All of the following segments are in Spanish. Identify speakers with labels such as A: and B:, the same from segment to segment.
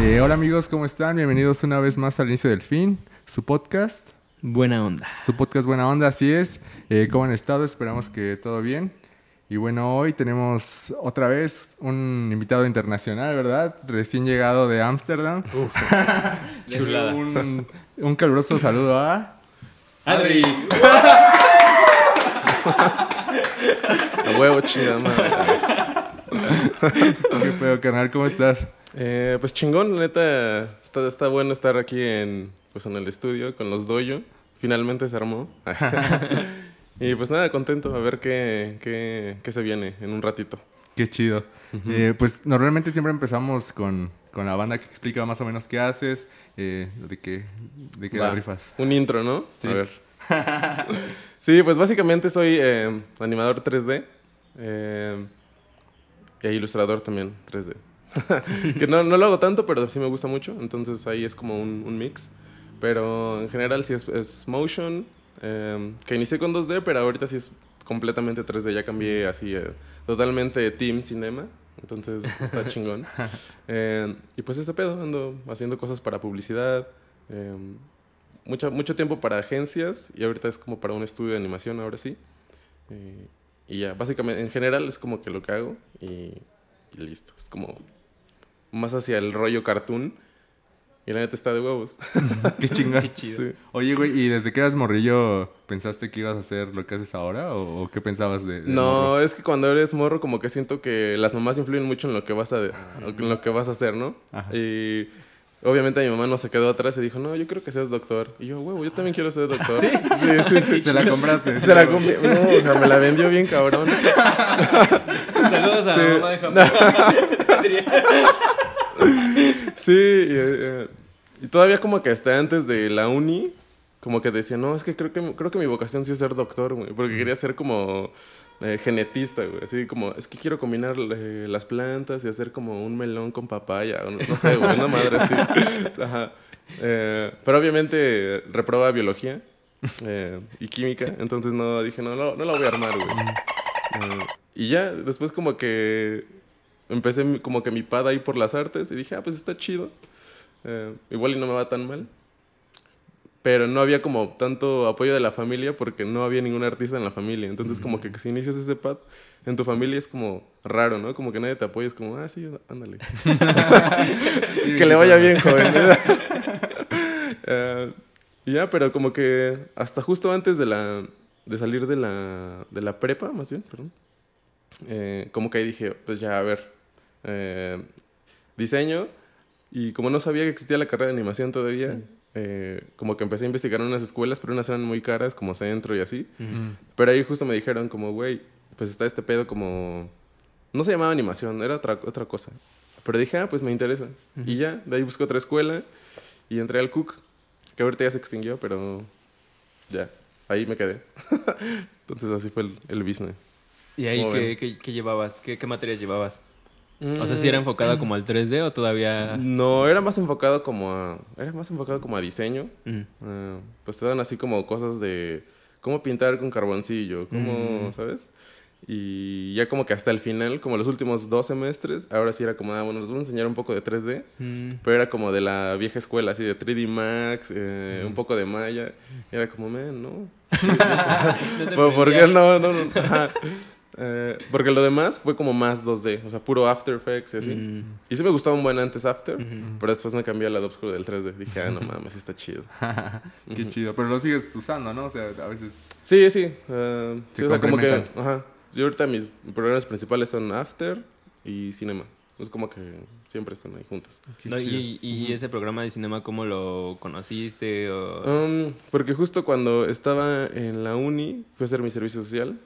A: Eh, hola amigos, ¿cómo están? Bienvenidos una vez más al inicio del fin, su podcast.
B: Buena onda.
A: Su podcast Buena Onda, así es. Eh, ¿Cómo han estado? Esperamos que todo bien. Y bueno, hoy tenemos otra vez un invitado internacional, ¿verdad? Recién llegado de Ámsterdam.
B: Chulada.
A: un, un caluroso saludo a...
B: Adri.
C: A huevo, chida madre.
A: ¿Qué pedo, canal? ¿Cómo estás?
C: Eh, pues chingón, la neta. Está, está bueno estar aquí en, pues en el estudio con los doyo. Finalmente se armó. y pues nada, contento a ver qué, qué, qué se viene en un ratito.
A: Qué chido. Eh, pues normalmente siempre empezamos con, con la banda que explica más o menos qué haces, eh, de qué, de qué rifas.
C: Un intro, ¿no?
A: Sí.
C: A ver. sí, pues básicamente soy eh, animador 3D. eh, e ilustrador también 3D. que no, no lo hago tanto, pero sí me gusta mucho. Entonces ahí es como un, un mix. Pero en general sí es, es motion. eh, que inicié con 2D, pero ahorita sí es completamente 3D. Ya cambié así eh, totalmente Team Cinema. Entonces está chingón. Eh, y pues ese pedo, ando haciendo cosas para publicidad. eh, mucho, mucho tiempo para agencias y ahorita es como para un estudio de animación, ahora sí. Eh, y ya, básicamente, en general es como que lo que hago y, y listo. Es como más hacia el rollo cartoon. Y la neta está de huevos.
A: Qué chingón.
B: Qué chido.
C: Sí.
A: Oye, güey, ¿y desde que eras morrillo pensaste que ibas a hacer lo que haces ahora? ¿O, o qué pensabas de, de
C: No,
A: morro?
C: es que cuando eres morro como que siento que las mamás influyen mucho en lo que vas a, en lo que vas a hacer, ¿no?
A: Ajá.
C: Y obviamente mi mamá no se quedó atrás y dijo, no, yo creo que seas doctor. Y yo, huevo, yo también quiero ser doctor. Sí, sí, sí. sí.
A: Se la compraste.
C: Se la comí. No, o sea, me la vendió bien cabrón.
B: Saludos a
C: Sí.
B: la mamá de Japón.
C: Sí, y, eh, y todavía como que hasta antes de la uni, como que decía, no, es que creo que, creo que mi vocación sí es ser doctor, güey, porque quería ser como eh, genetista, güey, así como, es que quiero combinar eh, las plantas y hacer como un melón con papaya, o no, no sé, güey, una madre así. Ajá. Eh, pero obviamente reproba biología y química, entonces no, dije, no, no, no la voy a armar, güey. Y ya, después como que empecé como que mi pad ahí por las artes y dije, ah, pues está chido. Eh, igual y no me va tan mal. Pero no había como tanto apoyo de la familia porque no había ningún artista en la familia. Entonces como que si inicias ese pad en tu familia es como raro, ¿no? Como que nadie te apoya. Es como, ah, sí, ándale. que le vaya bien, joven. Eh, y ya, pero como que hasta justo antes de la de salir de la, de la prepa, más bien, perdón. eh, como que ahí dije, pues ya, a ver, eh, diseño. Y como no sabía que existía la carrera de animación todavía, eh, como que empecé a investigar en unas escuelas, pero unas eran muy caras, como centro y así.
A: Mm.
C: Pero ahí justo me dijeron como, güey, pues está este pedo como... No se llamaba animación, era otra, otra cosa. Pero dije, ah, pues me interesa. Y ya, de ahí busqué otra escuela y entré al Cook, que ahorita ya se extinguió, pero ya, ahí me quedé. Entonces así fue el, el business.
B: ¿Y ahí
C: ¿Cómo
B: qué, qué- qué llevabas? ¿Qué, qué materias llevabas? O sea, ¿sí era enfocado como al 3D o todavía...?
C: No, era más enfocado como a... Era más enfocado como a diseño.
B: Mm.
C: Ah, pues te dan así como cosas de cómo pintar con carboncillo, cómo,
B: Mm.
C: ¿sabes? Y ya como que hasta el final, como los últimos dos semestres, ahora sí era como, ah, bueno, les voy a enseñar un poco de 3D,
B: Mm.
C: pero era como de la vieja escuela, así de 3D Max, eh, un poco de Maya. Y era como, man, no.
B: No
C: ¿Por qué
B: prendía.
C: no? no, no. Eh, porque lo demás fue como más 2D, o sea, puro After Effects y así.
B: Mm.
C: Y sí me gustaba un buen antes After,
B: Ujú.
C: pero después me cambié al lado oscuro del 3D. Dije, ah, no mames, está chido.
A: Qué chido. Pero lo sigues usando, ¿no? O sea, a veces...
C: Sí, sí. eh, sí, o sea, como que. Ajá. Yo ahorita mis programas principales son After y Cinema. Es como que siempre están ahí juntos.
B: No, y, y ese programa de cinema, ¿cómo lo conociste? O...
C: Um, porque justo cuando estaba en la uni, fui a hacer mi servicio social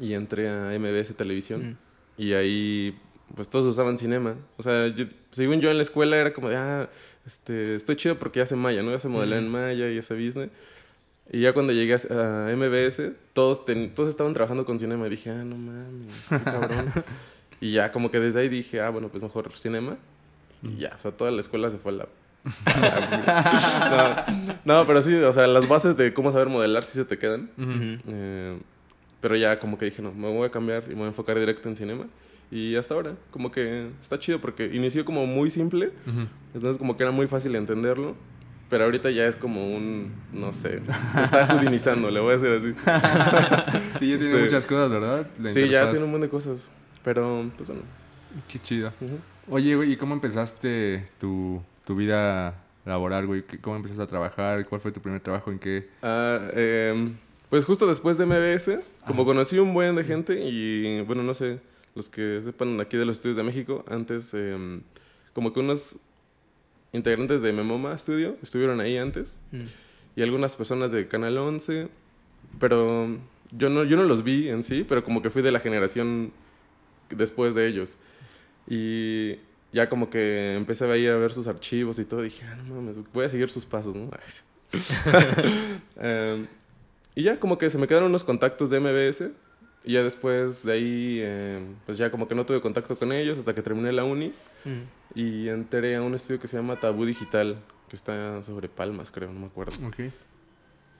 C: y entré a MBS Televisión.
B: Mm.
C: Y ahí, pues todos usaban cinema. O sea, yo- según yo en la escuela era como de, ah, este, estoy chido porque ya sé Maya, ¿no? Ya sé modelar en Maya y ese business. Y ya cuando llegué a MBS, todos, ten- todos estaban trabajando con cinema. Y dije, ah, no mames, qué cabrón. y ya como que desde ahí dije, ah, bueno, pues mejor cinema. Y ya, o sea, toda la escuela se fue a la... no, no, pero sí, o sea, las bases de cómo saber modelar sí se te quedan. Eh, pero ya como que dije, no, me voy a cambiar y me voy a enfocar directo en cinema. Y hasta ahora, como que está chido porque inició como muy simple,
A: Ujú.
C: entonces como que era muy fácil entenderlo. Pero ahorita ya es como un, no sé, está judinizando, le voy a decir así.
A: Sí, ya tiene
C: Sí.
A: muchas cosas, ¿verdad?
C: Sí, ya
A: interfaz.
C: tiene un montón de cosas. Pero, pues bueno.
A: Qué chido.
C: ujú.
A: Oye, güey, ¿y cómo empezaste tu, tu vida laboral, güey? ¿Qué- ¿Cómo empezaste a trabajar? ¿Cuál fue tu primer trabajo? ¿En qué?
C: Ah, em, pues justo después de MBS, como conocí un buen de gente y, bueno, no sé, los que sepan aquí de los estudios de México, antes, em, como que unos integrantes de Memoma Studio estuvieron ahí antes
B: Mm.
C: y algunas personas de Canal 11, pero yo no, yo no los vi en sí, pero como que fui de la generación después de ellos. Y ya como que empecé a ir a ver sus archivos y todo, dije, ah, no mames, voy a seguir sus pasos, ¿no? Em, y ya como que se me quedaron unos contactos de MBS y ya después de ahí, em, pues ya como que no tuve contacto con ellos hasta que terminé la uni
B: Mm.
C: y entré a un estudio que se llama Tabú Digital, que está sobre Palmas, creo, no me acuerdo.
A: Ok.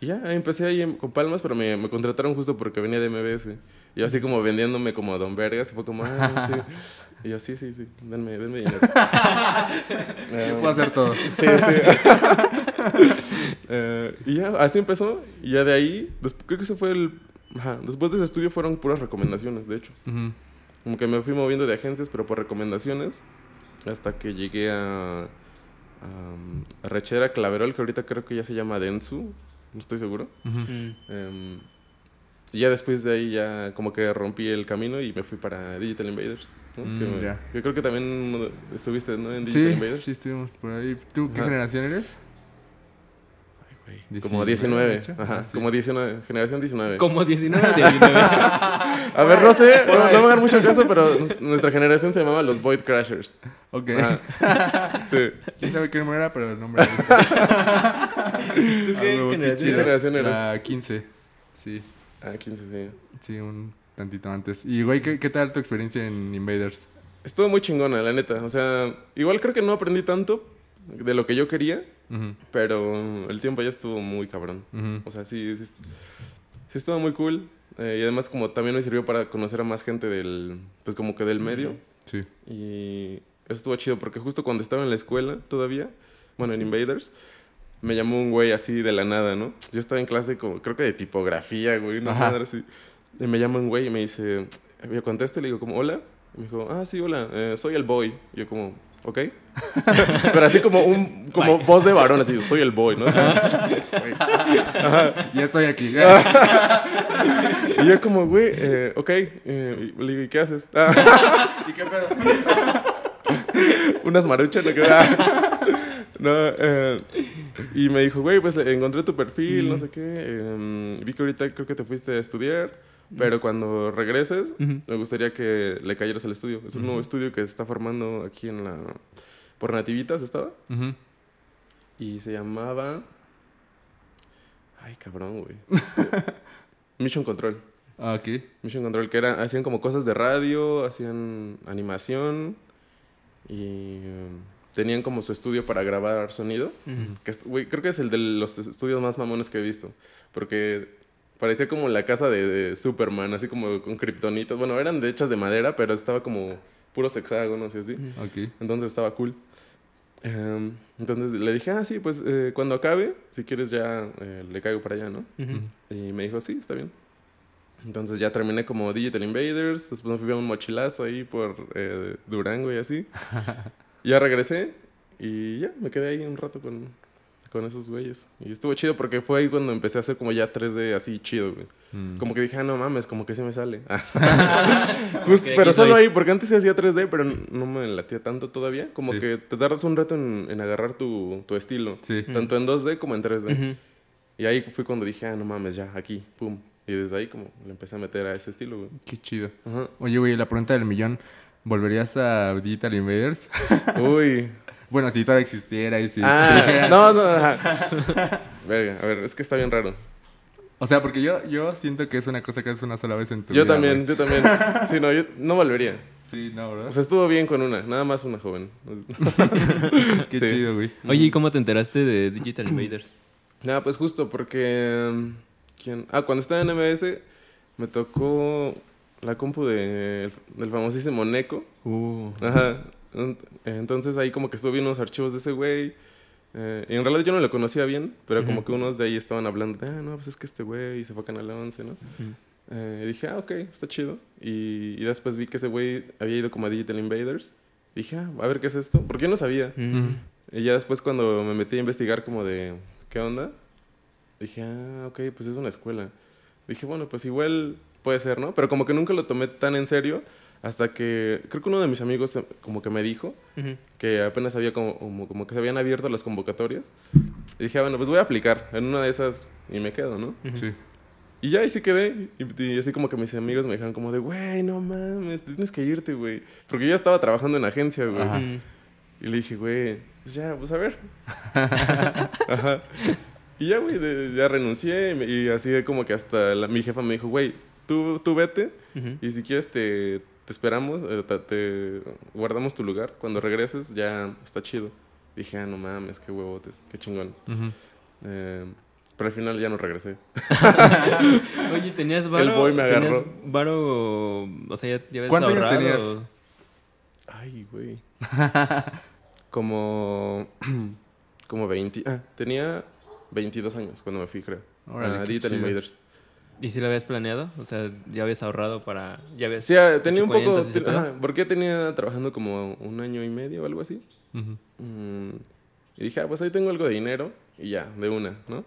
C: Y ya, empecé ahí con Palmas, pero me, me contrataron justo porque venía de MBS. Y así como vendiéndome como Don Vergas, y fue como, ah, sí. Y yo, sí, sí, sí, denme, denme dinero. Eh,
A: Puedo hacer todo.
C: Sí, sí. Eh, y ya, así empezó. Y ya de ahí, creo que ese fue el... Ajá, después de ese estudio fueron puras recomendaciones, de hecho.
A: Ujú.
C: Como que me fui moviendo de agencias, pero por recomendaciones. Hasta que llegué a... a, a Rechera Claverol, que ahorita creo que ya se llama Densu. No estoy seguro.
A: Ujú.
B: Mm.
C: Em, y ya después de ahí ya como que rompí el camino y me fui para Digital Invaders. ¿no?
A: Mm,
C: que, me-
A: ya.
C: que creo que también estuviste ¿no? en Digital
A: Sí,
C: Invaders.
A: sí, estuvimos por ahí. ¿Tú qué
C: Ajá.
A: generación eres?
C: Como
A: 19,
C: 19.
A: de hecho.
C: Ajá,
A: Ah, sí.
C: como 19. Generación 19.
B: Como 19 de 19.
C: A ver, no sé, no, no me hagan mucho caso, pero nuestra generación se llamaba los Void Crashers.
A: Ok.
C: Ajá. Sí.
A: ¿Quién sabe qué número era? Pero el nombre era.
B: ¿Tú
A: Ah,
B: qué
A: huevo,
B: generación
C: ¿Qué
A: chido.
C: generación eres?
A: La 15. Sí,
C: Ah, 15, sí.
A: sí, un tantito antes. Y, güey, ¿qué, qué tal tu experiencia en Invaders?
C: Estuvo muy chingona, la neta. O sea, igual creo que no aprendí tanto de lo que yo quería,
A: Ujú,
C: pero el tiempo ya estuvo muy cabrón.
A: ujú.
C: O sea, sí, sí, sí estuvo muy cool. Eh, y además como también me sirvió para conocer a más gente del, pues como que del medio.
A: Sí.
C: Y eso estuvo chido porque justo cuando estaba en la escuela todavía, bueno, en Invaders, me llamó un güey así de la nada, ¿no? Yo estaba en clase como, creo que de tipografía, güey, una
A: Ajá.
C: madre así. Y me llama un güey y me dice, yo contesto y le digo como, hola. Y me dijo, ah, sí, hola, eh, soy el boy. Y yo como, ok. Pero así como un, como voz de varón, así, soy el boy, ¿no?
A: Ya estoy aquí.
C: Y yo como, güey, eh, ok. Eh, le digo, ¿y qué haces?
A: ¿Y qué pedo?
C: unas maruchas, ¿no? Que-. No, eh, y me dijo, güey, pues encontré tu perfil, no sé qué. eh, vi que ahorita creo que te fuiste a estudiar, pero cuando regreses,
B: Ujú.
C: me gustaría que le cayeras al estudio. Es un nuevo estudio que se está formando aquí en la... Por Nativitas estaba.
A: Ujú.
C: Y se llamaba... Ay, cabrón, güey. Mission Control.
A: Ah, ok.
C: Mission Control, que era, hacían como cosas de radio, hacían animación y um, tenían como su estudio para grabar sonido. Que, güey, creo que es el de los estudios más mamones que he visto. Porque parecía como la casa de, de Superman, así como con kriptonitas. Bueno, eran de hechas de madera, pero estaba como puros hexágonos y así.
A: Ok.
C: Entonces estaba cool. Em, entonces le dije, ah, sí, pues eh, cuando acabe, si quieres ya eh, le caigo para allá, ¿no?
B: Ujú.
C: Y me dijo, sí, está bien. Entonces ya terminé como Digital Invaders, después me fui a un mochilazo ahí por eh, Durango y así. ya regresé y ya, me quedé ahí un rato con, con esos güeyes. Y estuvo chido porque fue ahí cuando empecé a hacer como ya 3D así chido, güey.
A: Mm.
C: Como que dije, ah, no mames, como que sí me sale. Justo, pero solo
B: soy.
C: ahí, porque antes sí hacía 3D, pero no me latía tanto todavía. Como
A: Sí.
C: que te tardas un rato en, en agarrar tu, tu estilo.
A: Sí.
C: Tanto en 2D como en 3D.
B: Ujú.
C: Y ahí fue cuando dije, ah, no mames, ya, aquí, pum. Y desde ahí como le empecé a meter a ese estilo, güey.
A: Qué chido.
C: Ajá.
A: Oye, güey, la pregunta del millón. ¿Volverías a Digital Invaders?
C: Uy.
A: bueno, si todavía existiera y si...
C: ah, no, no, ajá. Verga, a ver, es que está bien raro.
A: O sea, porque yo, yo siento que es una cosa que haces una sola vez en tu
C: Yo
A: vida,
C: también,
A: güey.
C: yo también. Sí, no, yo no volvería.
A: Sí, no, ¿verdad?
C: O sea, estuvo bien con una, nada más una joven.
A: Qué
C: sí.
A: chido, güey.
B: Oye, ¿y cómo te enteraste de Digital Invaders?
C: Nada, pues justo porque... mm, ¿Quién? Ah, cuando estaba en MBS me tocó la compu de, del famosísimo Neko.
B: Uh.
C: Ajá. Ent- Entonces ahí como que estuve viendo unos archivos de ese güey. eh, y en realidad yo no lo conocía bien, pero como
B: Ujú.
C: que unos de ahí estaban hablando de, ah, no, pues es que este güey se fue a Canal 11, ¿no?
B: Ujú.
C: Eh, y dije, ah, ok, está chido. Y, y después vi que ese güey había ido como a Digital Invaders. Dije, ah, a ver qué es esto, porque yo no sabía.
B: Mm.
C: Y ya después cuando me metí a investigar como de, ¿qué onda? Dije, ah, ok, pues es una escuela. Dije, bueno, pues igual puede ser, ¿no? Pero como que nunca lo tomé tan en serio hasta que creo que uno de mis amigos eh, como que me dijo
B: Ujú.
C: que apenas había como, como, como que se habían abierto las convocatorias. Y dije, ah, bueno, pues voy a aplicar en una de esas y me quedo, ¿no?
B: Ujú.
A: Sí.
C: Y ya ahí sí quedé. Y, y así como que mis amigos me dijeron como de, güey, no mames, tienes que irte, güey. Porque yo ya estaba trabajando en agencia, güey.
A: Ajá.
C: Y le dije, güey, pues ya, pues a ver. Ajá. Y ya, güey, de- ya renuncié. Y, me- y así como que hasta la- mi jefa me dijo, güey, tú, tú vete.
B: Ujú.
C: Y si quieres te, te esperamos, eh, te, te guardamos tu lugar. Cuando regreses ya está chido. Dije, ah, no mames, qué huevotes, qué chingón. Eh, pero al final ya no regresé.
B: Oye, ¿tenías varo?
C: boy me agarró.
B: ¿Tenías varo? O sea, ya, ya
A: ¿Cuántos años tenías?
C: Ay, güey. como. como 20. Ah, tenía 22 años cuando me fui, creo.
A: Órale,
C: a
A: qué
C: Digital. Invaders.
B: ¿Y si lo habías planeado? O sea, ¿ya habías ahorrado para...? ¿Ya habías
C: Sí, ah, tenía un poco.
B: pedo?
C: Ajá, porque tenía trabajando como un año y medio o algo así. Mm, y dije, ah, pues ahí tengo algo de dinero y ya, de una, ¿no?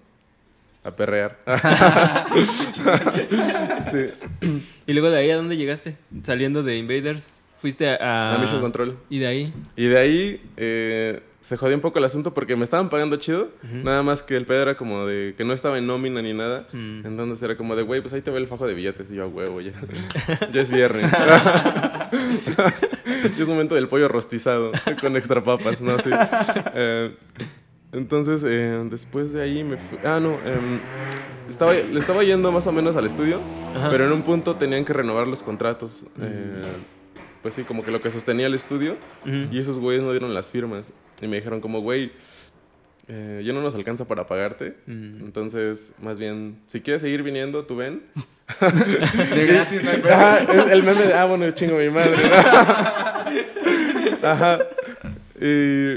C: A perrear. sí.
B: ¿Y luego de ahí a dónde llegaste? Saliendo de Invaders, fuiste a...
C: A Mission Control.
B: ¿Y de ahí?
C: Y de ahí eh, se jodió un poco el asunto porque me estaban pagando chido. Nada más que el pedo era como de que no estaba en nómina ni nada.
B: Mm.
C: Entonces era como de, güey, pues ahí te ve el fajo de billetes. Y yo, a huevo, ya. ya es viernes. ya es momento del pollo rostizado con extra papas, ¿no? Sí. Eh, entonces, eh, después de ahí me fui... Ah, no. em, estaba, le estaba yendo más o menos al estudio,
B: Ajá.
C: pero en un punto tenían que renovar los contratos. Eh, pues sí, como que lo que sostenía el estudio. Y esos güeyes no dieron las firmas. Y me dijeron como, güey, eh, ya no nos alcanza para pagarte. Entonces, más bien, si quieres seguir viniendo, tú ven.
A: De gratis, no hay pedo.
C: Ajá, es el meme de, ah, bueno, chingo mi madre. ¿no? Ajá. Y,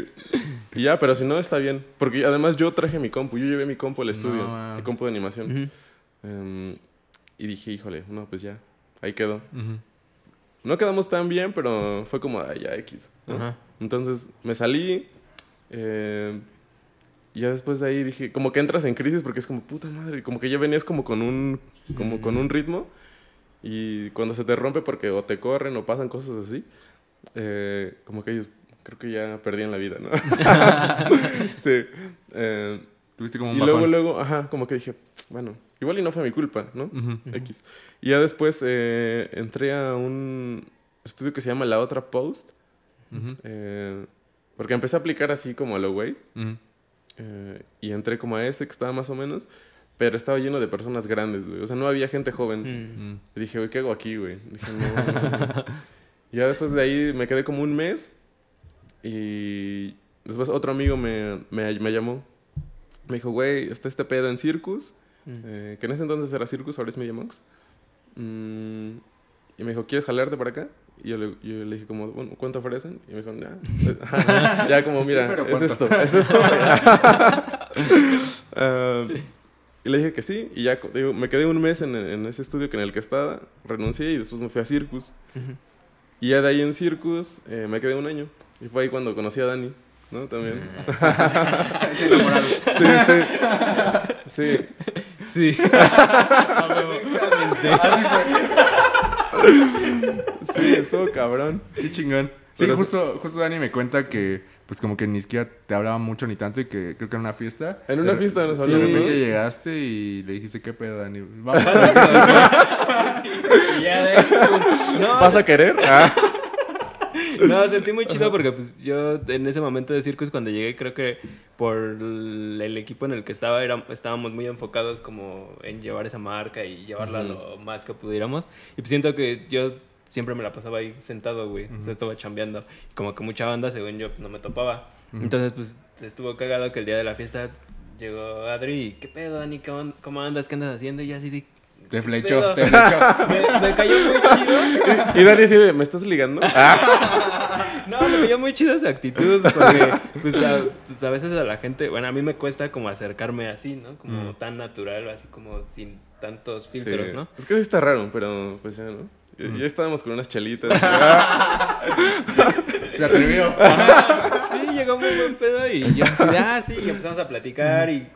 C: y ya, pero si no, está bien. Porque además yo traje mi compu. Yo llevé mi compu al estudio.
A: mames.
C: mi compu de animación. Em, y dije, híjole, no, pues ya. Ahí quedó.
A: Ujú.
C: No quedamos tan bien, pero fue como, ay, ya, X. ¿no?
B: Ajá.
C: Entonces me salí. eh, y ya después de ahí dije, como que entras en crisis porque es como, puta madre, como que ya venías como con un, como con un ritmo. Y cuando se te rompe porque o te corren o pasan cosas así, eh, como que ellos, creo que ya perdían la vida, ¿no? sí. eh,
A: Tuviste como un
C: y luego, luego, ajá, como que dije, bueno, igual y no fue mi culpa, ¿no?
A: Ujú.
C: X. Y ya después eh, entré a un estudio que se llama La Otra Post.
A: Ujú.
C: eh, porque empecé a aplicar así como a lo güey.
A: Ujú.
C: eh, y entré como a ese que estaba más o menos. Pero estaba lleno de personas grandes, güey. O sea, no había gente joven.
B: Mm.
A: Mm.
C: Y dije, güey, ¿qué hago aquí, güey? Dije, no, no, no. Y ya después de ahí me quedé como un mes. Y después otro amigo me, me, me llamó. Me dijo, güey, está este pedo en Circus.
B: Mm.
C: eh, que en ese entonces era Circus, ahora es Media Monks. Mm, y me dijo, ¿quieres jalarte para acá? Y yo le, yo le dije como, bueno, ¿cuánto ofrecen? Y me dijo, nah. Ya como, mira,
A: pero
C: es esto, es esto. Ah, y le dije que sí, y ya digo, me quedé un mes en, en ese estudio que en el que estaba, renuncié y después me fui a Circus.
B: Ujú.
C: Y ya de ahí en Circus eh, me quedé un año. Y fue ahí cuando conocí a Dani, ¿no? También. sí, sí. Sí.
B: Sí.
C: Sí, estuvo cabrón.
A: Qué chingón. Sí,
C: Pero-
A: justo, justo Dani me cuenta que, pues como que ni siquiera te hablaba mucho ni tanto y que creo que en una fiesta.
C: En una
A: de-
C: fiesta nos
A: sí,
C: hablaron,
A: De repente llegaste y le dijiste, ¿qué pedo, Dani? Vamos.
B: Y ya de ahí, pues, no,
C: ¿Vas a querer? Ah.
B: No, sentí muy chido porque pues yo en ese momento de circus cuando llegué creo que por el equipo en el que estaba era, estábamos muy enfocados como en llevar esa marca y llevarla lo más que pudiéramos. Y pues siento que yo siempre me la pasaba ahí sentado, güey. O sea, estaba chambeando. Y como que mucha banda, según yo, pues no me topaba. Entonces pues estuvo cagado que el día de la fiesta llegó Adri y ¿qué pedo, Dani? ¿Cómo, cómo andas? ¿Qué andas haciendo? Y yo así de...
A: Te flechó,
B: Pero-
A: te flechó.
B: Me, me cayó muy chido.
C: Y Dani dice, ¿me estás ligando?
B: No, me cayó muy chido esa actitud. Porque, pues a, pues, a veces a la gente, bueno, a mí me cuesta como acercarme así, ¿no? Como
A: Mm.
B: tan natural, así como sin tantos filtros,
C: Sí.
B: ¿no?
C: Es que sí está raro, pero pues ya, ¿no? Ya,
A: Mm.
C: ya estábamos con unas chelitas.
A: Se atrevió.
B: Sí, llegó muy buen pedo y yo así ah, sí, y empezamos a platicar y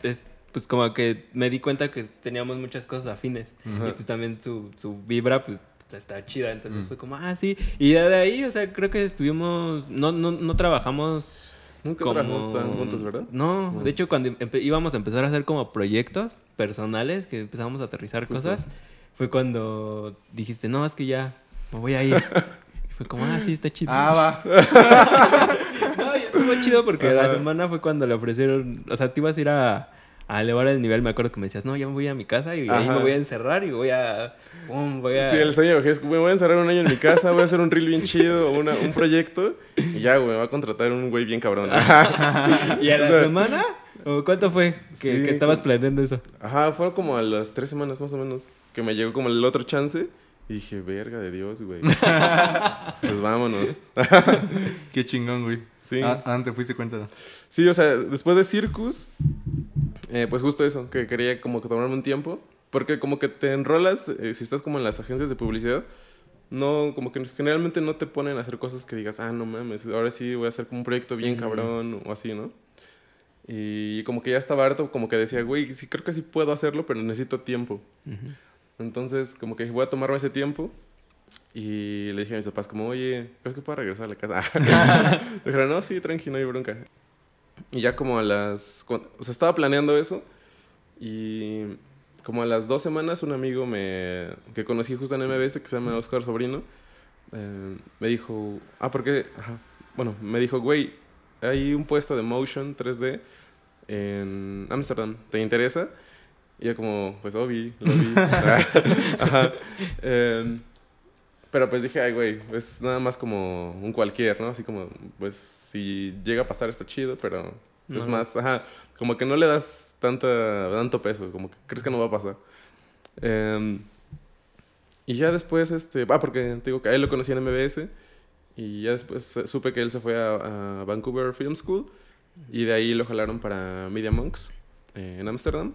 B: pues, es- pues como que me di cuenta que teníamos muchas cosas afines y pues también su, su vibra pues está chida, entonces fue como, ah, sí, y de ahí, o sea, creo que estuvimos, no, no, no trabajamos
C: Nunca
B: como-
C: trabajamos tan juntos, ¿verdad?
B: No,
C: No.
B: de hecho cuando íbamos a empezar a hacer como proyectos personales, que empezamos a aterrizar
C: Justo.
B: cosas, fue cuando dijiste, no, es que ya me voy a ir. Y fue como, ah, sí, está chido.
A: Ah, va.
B: No, y estuvo chido porque la
C: Ajá.
B: semana fue cuando le ofrecieron, o sea, te ibas a ir a, a elevar el nivel, me acuerdo que me decías, no, ya me voy a mi casa y ahí
C: Ajá.
B: me voy a encerrar y voy a, pum, voy a...
C: Sí, el sueño güey, me voy a encerrar un año en mi casa, voy a hacer un reel bien chido, una- un proyecto, y ya, güey, me va a contratar un güey bien cabrón.
B: ¿Y a la
C: o sea,
B: semana? ¿O cuánto fue que,
C: Sí,
B: que estabas planeando eso?
C: Ajá, fueron como a las tres semanas más o menos, que me llegó como el otro chance, y dije, verga de Dios, güey. pues vámonos.
A: Qué chingón, güey.
C: Sí.
A: Ah, ¿a dónde te fuiste cuenta?
C: Sí, o sea, después de Circus, eh, pues justo eso, que quería como que tomarme un tiempo, porque como que te enrolas, eh, si estás como en las agencias de publicidad, no, como que generalmente no te ponen a hacer cosas que digas, ah, no mames, ahora sí voy a hacer como un proyecto bien
B: Ujú.
C: cabrón o así, ¿no? Y como que ya estaba harto, como que decía, güey, sí creo que sí puedo hacerlo, pero necesito tiempo. Entonces, como que dije, voy a tomarme ese tiempo. Y le dije a mis papás, como, oye, ¿crees que puedo regresar a la casa? dijeron, no, sí, tranqui, no hay bronca. Y ya como a las... O sea, estaba planeando eso. Y como a las dos semanas, un amigo me, que conocí justo en MBS, que se llama Oscar Sobrino, eh, me dijo, ah, porque, ajá, bueno, me dijo, güey, hay un puesto de motion 3D en Ámsterdam, ¿te interesa? Y yo como, pues, obvi, lo vi. Ajá. Em, pero pues dije, ay, güey, es nada más como un cualquier, ¿no? Así como, pues, si llega a pasar está chido, pero es
B: No.
C: más, ajá, como que no le das tanta, tanto peso, como que crees que no va a pasar. Em, y ya después, este, ah, porque te digo que a él lo conocí en MBS y ya después supe que él se fue a, a Vancouver Film School y de ahí lo jalaron para Media Monks eh, en Ámsterdam.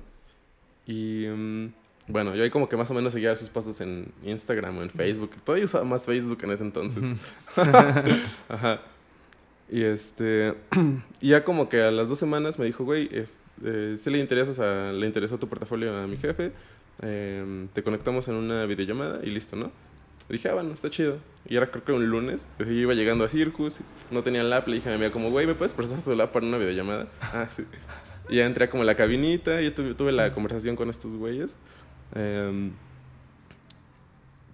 C: Y mm, bueno, yo ahí como que más o menos seguía sus pasos en Instagram o en Facebook. Todavía usaba más Facebook en ese entonces. Ajá. Y este. Y ya como que a las dos semanas me dijo, güey, es, eh, si le interesas a, le interesó tu portafolio a mi jefe. em, te conectamos en una videollamada y listo, ¿no? Y dije, ah, bueno, está chido. Y era creo que un lunes. Yo iba llegando a Circus, no tenía lap, le dije a mi amiga como, güey, ¿me puedes prestar tu lap para una videollamada? Ah, sí. Y ya entré como a la cabinita y tuve, tuve la conversación con estos güeyes. Em,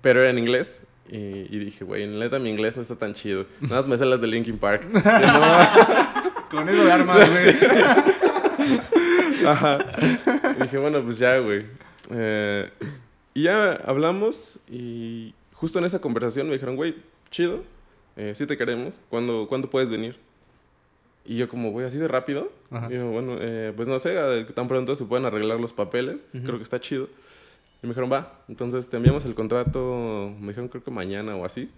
C: pero era en inglés. Y, y dije, güey, neta mi inglés no está tan chido. Nada más me sé las de Linkin Park. No,
A: Con eso de armas, güey.
C: Ajá. Y dije, bueno, pues ya, güey. Eh, y ya hablamos y justo en esa conversación me dijeron, güey, chido, eh, sí te queremos, ¿Cuándo, ¿cuándo puedes venir? Y yo como, güey, así de rápido.
A: Ajá.
C: Y yo, bueno, eh, pues no sé, tan pronto se pueden arreglar los papeles,
B: Ujú.
C: creo que está chido. Y me dijeron, va, entonces te enviamos el contrato, me dijeron creo que mañana o así.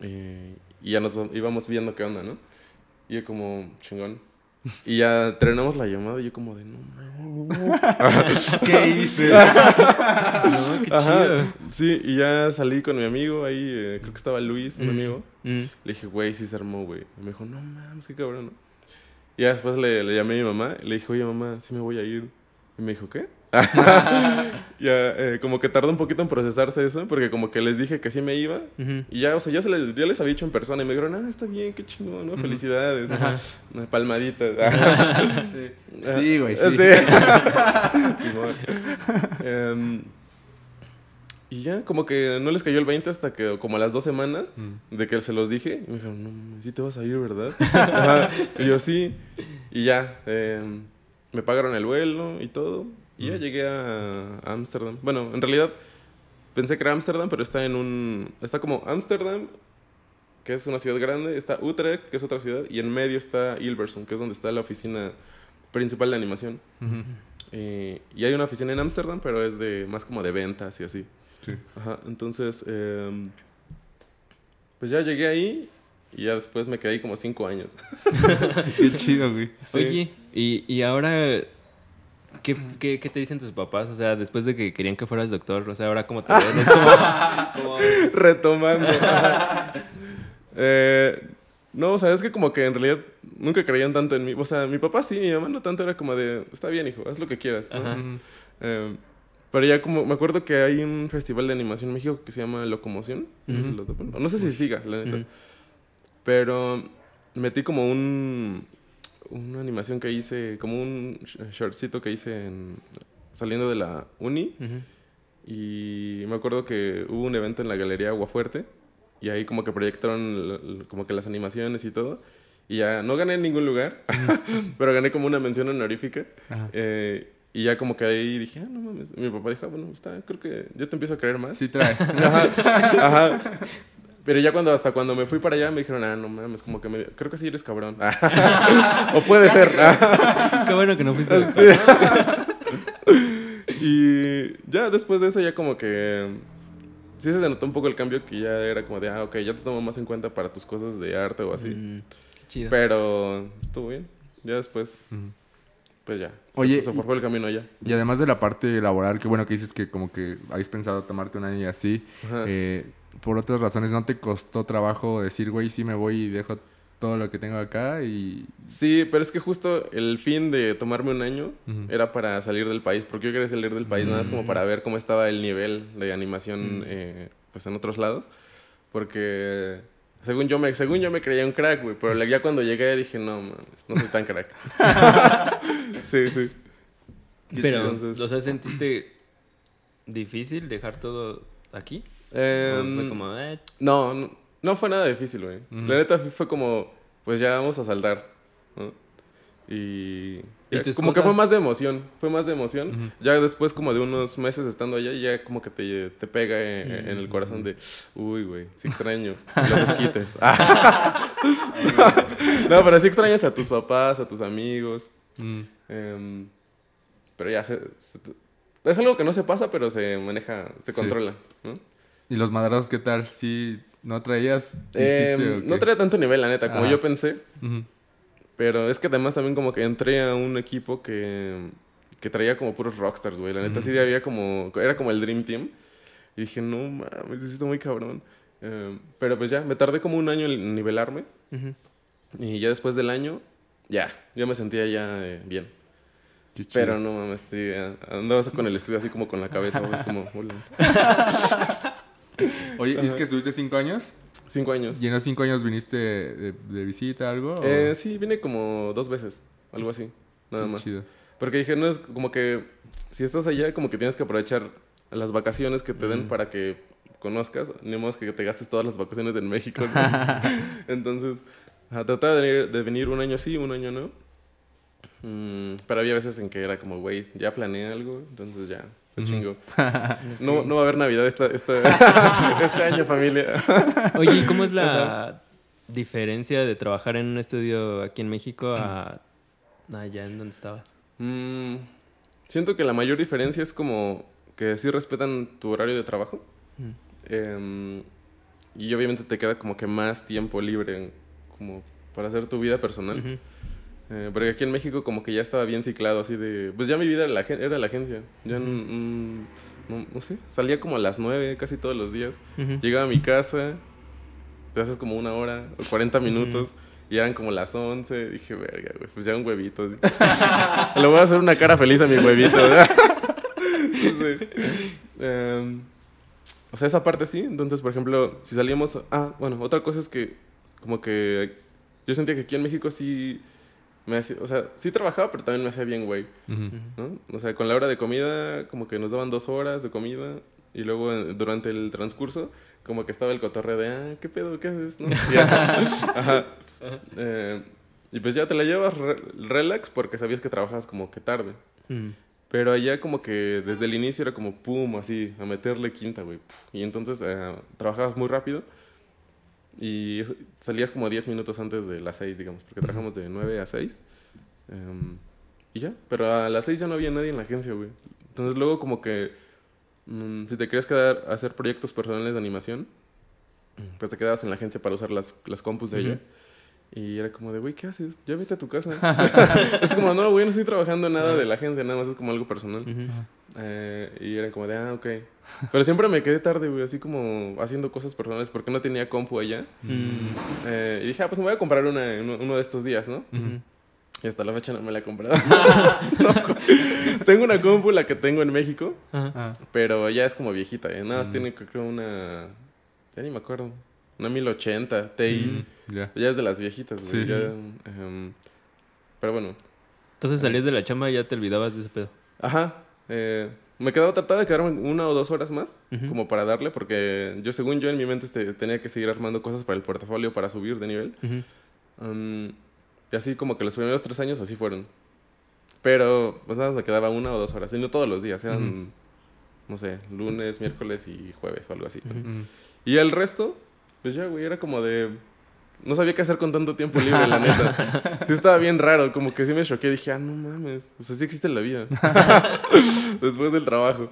C: Eh, y ya nos íbamos viendo qué onda, ¿no? Y yo como, chingón. Y ya terminamos la llamada y yo como de, no, mames".
A: ¿Qué hice?
B: No, qué chido.
C: Sí, y ya salí con mi amigo ahí, eh, creo que estaba Luis, un
B: Mm,
C: amigo.
B: mm.
C: Le dije, güey, sí se armó, güey. Y me dijo, no mames, qué cabrón. ¿no?". Y ya después le, le llamé a mi mamá le dije, oye, mamá, sí me voy a ir. Y me dijo, ¿qué? ya, eh, como que tardó un poquito en procesarse eso, porque como que les dije que sí me iba. Y ya, o sea, ya, se les, ya les había dicho en persona y me dijeron, ah, está bien, qué chingón, ¿no? Felicidades.
B: Ajá.
C: Una palmadita.
A: Sí, güey, sí.
C: Simón. Em, y ya, como que no les cayó el 20 hasta que como a las dos semanas
A: Mm.
C: de que se los dije. Y me dijeron, no, sí te vas a ir, ¿verdad? Ajá. Y yo, sí. Y ya, em, me pagaron el vuelo y todo. Y ya llegué a Ámsterdam. Bueno, en realidad pensé que era Ámsterdam, pero está en un... Está como Ámsterdam, que es una ciudad grande. Está Utrecht, que es otra ciudad. Y en medio está Hilversum, que es donde está la oficina principal de animación. Eh, y hay una oficina en Ámsterdam, pero es de más como de ventas y así.
A: Sí.
C: Ajá, entonces, em, pues ya llegué ahí y ya después me quedé ahí como cinco años.
A: Qué chido, güey.
C: Sí.
B: Oye, y, y ahora, ¿qué, qué, qué te dicen tus papás? O sea, después de que querían que fueras doctor, o sea, ahora cómo te ven? Es como... como-
C: Retomando. Eh, no, o sea, es que como que en realidad nunca creían tanto en mí. O sea, mi papá sí, mi mamá no tanto era como de, está bien, hijo, haz lo que quieras. Eh, pero ya como, me acuerdo que hay un festival de animación en México que se llama Locomoción. No sé si No sé siga, la neta.
B: Ujú.
C: Pero metí como un una animación que hice, como un sh- shortcito que hice en- saliendo de la uni.
B: Ujú.
C: Y me acuerdo que hubo un evento en la Galería Aguafuerte. Y ahí como que proyectaron como que las animaciones y todo. Y ya no gané en ningún lugar, pero gané como una mención honorífica. Eh, y ya como que ahí dije, ah, no mames. Mi papá dijo, ah, bueno, está, creo que yo te empiezo a creer más.
A: Sí trae.
C: Ajá, ajá. Pero ya cuando, hasta cuando me fui para allá me dijeron, ah, no mames, como que me, creo que sí eres cabrón. o puede ser.
B: Qué bueno que no fuiste
C: y ya después de eso ya como que sí se notó un poco el cambio que ya era como de, ah, ok, ya te tomo más en cuenta para tus cosas de arte o así.
B: Mm, qué chido.
C: Pero estuvo bien. Ya después, pues ya. se-
A: Oye,
C: se, forjó el camino ya.
A: Y además de la parte laboral, que bueno que dices que como que habéis pensado tomarte un año y así,
C: Ajá.
A: eh, por otras razones, ¿no te costó trabajo decir, güey, sí me voy y dejo todo lo que tengo acá y...
C: Sí, pero es que justo el fin de tomarme un año era para salir del país, porque yo quería salir del país nada más como
B: Mm.
C: para ver cómo estaba el nivel de animación
B: Mm.
C: eh, pues en otros lados, porque según yo me según yo me creía un crack, güey, pero ya cuando llegué dije, no, no soy tan crack. sí, sí.
B: Pero.
C: Entonces-
B: sea, ¿sentiste difícil dejar todo aquí? ¿O
C: Em,
B: fue como, eh,
C: No, no, no fue nada difícil, güey. La neta fue como, pues ya vamos a saldar, ¿no? Y...
B: ¿Y
C: ya
B: tus
C: como que fue más de emoción, fue más de emoción. Ya después como de unos meses estando allá, ya como que te, te pega en,
B: Mm.
C: en el corazón de, uy, güey, sí extraño los esquites. no, pero sí extrañas a tus papás, a tus amigos.
A: Mm,
C: em, pero ya se, se- es algo que no se pasa, pero se maneja, se
A: Sí.
C: controla, ¿no?
A: ¿Y los madrazos qué tal? ¿Sí no traías?
C: Em,
A: dijiste,
C: no traía tanto nivel, la neta, como yo pensé.
A: Ujú.
C: Pero es que además también como que entré a un equipo que, que traía como puros rockstars, güey. La neta sí había como... Era como el Dream Team. Y dije, no mames, está muy cabrón. Eh, pero pues ya, me tardé como un año en nivelarme.
B: ujú.
C: Y ya después del año, ya, yo me sentía ya eh, bien. Pero no mames, sí, andabas con el estudio así como con la cabeza, güey, es como, hola.
A: Oye, ¿y es que estuviste cinco años?
C: Cinco años.
A: ¿Y en esos cinco años viniste de, de visita, algo? o-
C: Eh, sí, vine como dos veces, algo así, nada
A: Qué
C: más.
A: chido.
C: Porque dije, no es como que si estás allá, como que tienes que aprovechar las vacaciones que te den
A: Mm.
C: para que conozcas, ni modo que te gastes todas las vacaciones en México. ¿no? Entonces, trataba de venir, de venir un año sí, un año no. Mm, pero había veces en que era como, güey, ya planeé algo, entonces ya, No, no va a haber Navidad esta, esta- este año, familia.
B: Oye, ¿y cómo es la diferencia de trabajar en un estudio aquí en México a allá en donde estabas?
C: Mm, siento que la mayor diferencia es como que sí respetan tu horario de trabajo.
B: Mm.
C: Em, y obviamente te queda como que más tiempo libre como para hacer tu vida personal. Eh, porque aquí en México como que ya estaba bien ciclado, así de... Pues ya mi vida era la, era la agencia. Ya
B: Ujú.
C: mm, no, no sé, salía como a las 9 casi todos los días. Llegaba a mi casa, te haces como una hora o 40 minutos. Y eran como las 11. Dije, verga, güey, pues ya un huevito. Le voy a hacer una cara feliz a mi huevito. Em, o sea, esa parte sí. Entonces, por ejemplo, si salíamos... Ah, bueno, otra cosa es que como que yo sentía que aquí en México sí... Me hacía- o sea, sí trabajaba, pero también me hacía bien, güey.
A: Ujú.
B: Ujú.
C: ¿no? O sea, con la hora de comida, como que nos daban dos horas de comida. Y luego eh, durante el transcurso, como que estaba el cotorreo de, ah, ¿qué pedo? ¿Qué haces? ¿No? Y ya. Ajá. Eh, y pues ya te la llevas re- relax porque sabías que trabajabas como que tarde.
B: Mm.
C: Pero allá como que desde el inicio era como pum, así, a meterle quinta, güey. Y entonces eh, trabajabas muy rápido. Y salías como 10 minutos antes de las 6, digamos, porque trabajamos de 9 a 6. Em, y ya. Pero a las 6 ya no había nadie en la agencia, güey. Entonces luego como que mm, si te querías quedar a hacer proyectos personales de animación, pues te quedabas en la agencia para usar las, las compus de ella. Y era como de, güey, ¿qué haces? Ya vete a tu casa. es como, no, güey, no estoy trabajando nada de la agencia, nada más es como algo personal.
B: Ujú.
C: Eh, y era como de, ah, ok. Pero siempre me quedé tarde, güey, así como haciendo cosas personales porque no tenía compu allá.
B: Mm.
C: Eh, y dije, ah, pues me voy a comprar una en uno, uno de estos días, ¿no? Y hasta la fecha no me la he comprado. No, tengo una compu, la que tengo en México,
B: Ajá.
A: Ah,
C: pero ya es como viejita. ¿eh? Nada más
A: Mm.
C: tiene, creo, una. Ya ni me acuerdo. Una 1080 Ti.
A: ya.
C: Ya es de las viejitas, güey.
A: Sí.
C: ya, em, pero bueno.
B: Entonces salías de la chamba y ya te olvidabas de ese pedo.
C: Ajá. Eh, me quedaba trataba de quedarme una o dos horas más, como para darle, porque yo, según yo, en mi mente este, tenía que seguir armando cosas para el portafolio para subir de nivel. Um, y así como que los primeros tres años así fueron. Pero pues nada me quedaba una o dos horas. Y no todos los días. Eran, no sé, lunes, miércoles y jueves o algo así. Y el resto, pues ya, güey, era como de... No sabía qué hacer con tanto tiempo libre, la neta. Sí estaba bien raro. Como que sí me choqué. Dije, ah, no mames. O sea, sí existe la vida. Después del trabajo.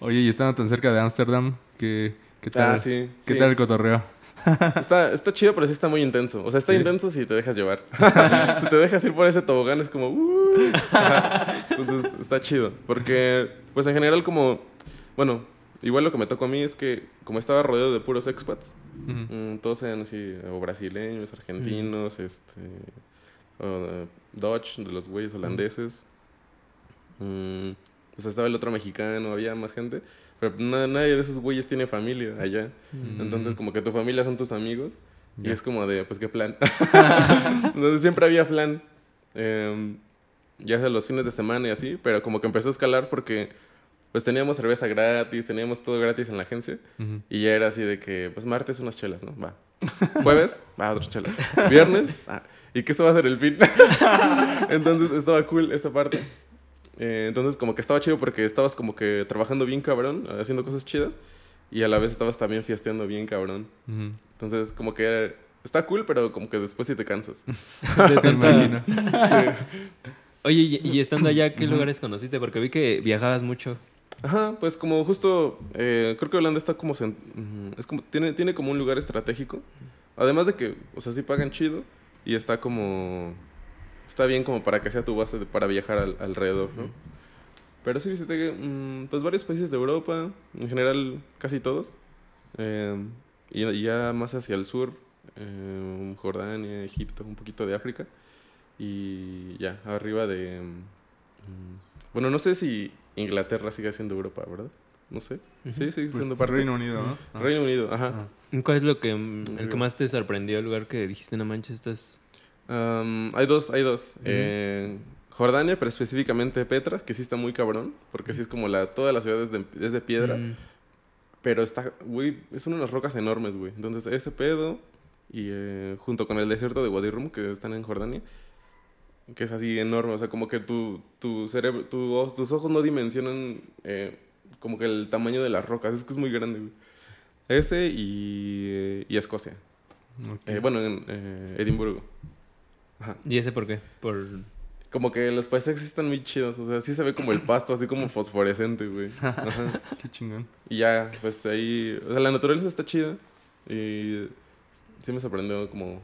A: Oye, y estando tan cerca de Ámsterdam, ¿qué, qué tal?
C: Ah, sí.
A: ¿Qué
C: sí.
A: tal el cotorreo?
C: Está, está chido, pero sí está muy intenso. O sea, está
A: Sí.
C: intenso si te dejas llevar. si te dejas ir por ese tobogán es como... "Uh". Entonces está chido. Porque, pues en general como... Bueno, igual lo que me tocó a mí es que como estaba rodeado de puros expats,
A: Ujú.
C: mm, todos eran así, o brasileños, argentinos, este... o, eh, Dutch, de los güeyes holandeses. Mm, pues estaba el otro mexicano, había más gente. Pero na- nadie de esos güeyes tiene familia allá.
A: Mm.
C: Entonces, como que tu familia son tus amigos. Y
A: Ya.
C: es como de, pues, ¿qué plan? Entonces, siempre había plan. em, ya sea los fines de semana y así. Pero como que empezó a escalar porque, pues, teníamos cerveza gratis, teníamos todo gratis en la agencia. Y ya era así de que, pues, martes unas chelas, ¿no? Va. Jueves, va, otras chelas. Viernes, ah, y que eso va a ser el fin. Entonces, estaba cool esa parte. Eh, entonces, como que estaba chido porque estabas como que trabajando bien cabrón, haciendo cosas chidas. Y a la vez estabas también fiesteando bien cabrón. Entonces, como que era- está cool, pero como que después sí te cansas.
B: Tanta-
A: imagino.
B: Oye, y, y estando allá, ¿qué lugares conociste? Porque vi que viajabas mucho.
C: Ajá, pues como justo, eh, creo que Holanda está como, es como tiene, tiene como un lugar estratégico. Además de que, o sea, sí pagan chido y está como, está bien como para que sea tu base de- para viajar al- alrededor, ¿no? Pero sí visité, mm, pues varios países de Europa, en general casi todos. Eh, y, y ya más hacia el sur, eh, Jordania, Egipto, un poquito de África. Y ya, arriba de... mm, bueno, no sé si Inglaterra sigue siendo Europa, ¿verdad? No sé.
B: Ujú.
C: Sí, sigue
A: Pues,
C: siendo parte.
A: Reino Unido, ¿no? Ah.
C: Reino Unido, ajá.
A: Ah.
B: ¿Cuál es lo que el que más te sorprendió? El lugar que dijiste, no manches, esto es...
C: Am, hay dos, hay dos. Eh, Jordania, pero específicamente Petra, que sí está muy cabrón, porque sí es como la, toda la ciudad es de, es de piedra,
B: Mm,
C: pero está, güey, son unas rocas enormes, güey. Entonces, ese pedo, y eh, junto con el desierto de Wadi Rum, que están en Jordania, que es así enorme, o sea, como que tu, tu cerebro, tu tus ojos no dimensionan eh, como que el tamaño de las rocas, es que es muy grande, güey. Ese y, eh, y Escocia.
A: Ok.
C: Eh, bueno, en eh, Edimburgo. Ajá.
B: ¿Y ese por qué? Por...
C: Como que los paisajes están muy chidos. O sea, sí se ve como el pasto, así como fosforescente, güey. Ajá.
A: Qué chingón.
C: Y ya, pues ahí. O sea, la naturaleza está chida. Y sí me sorprendió como.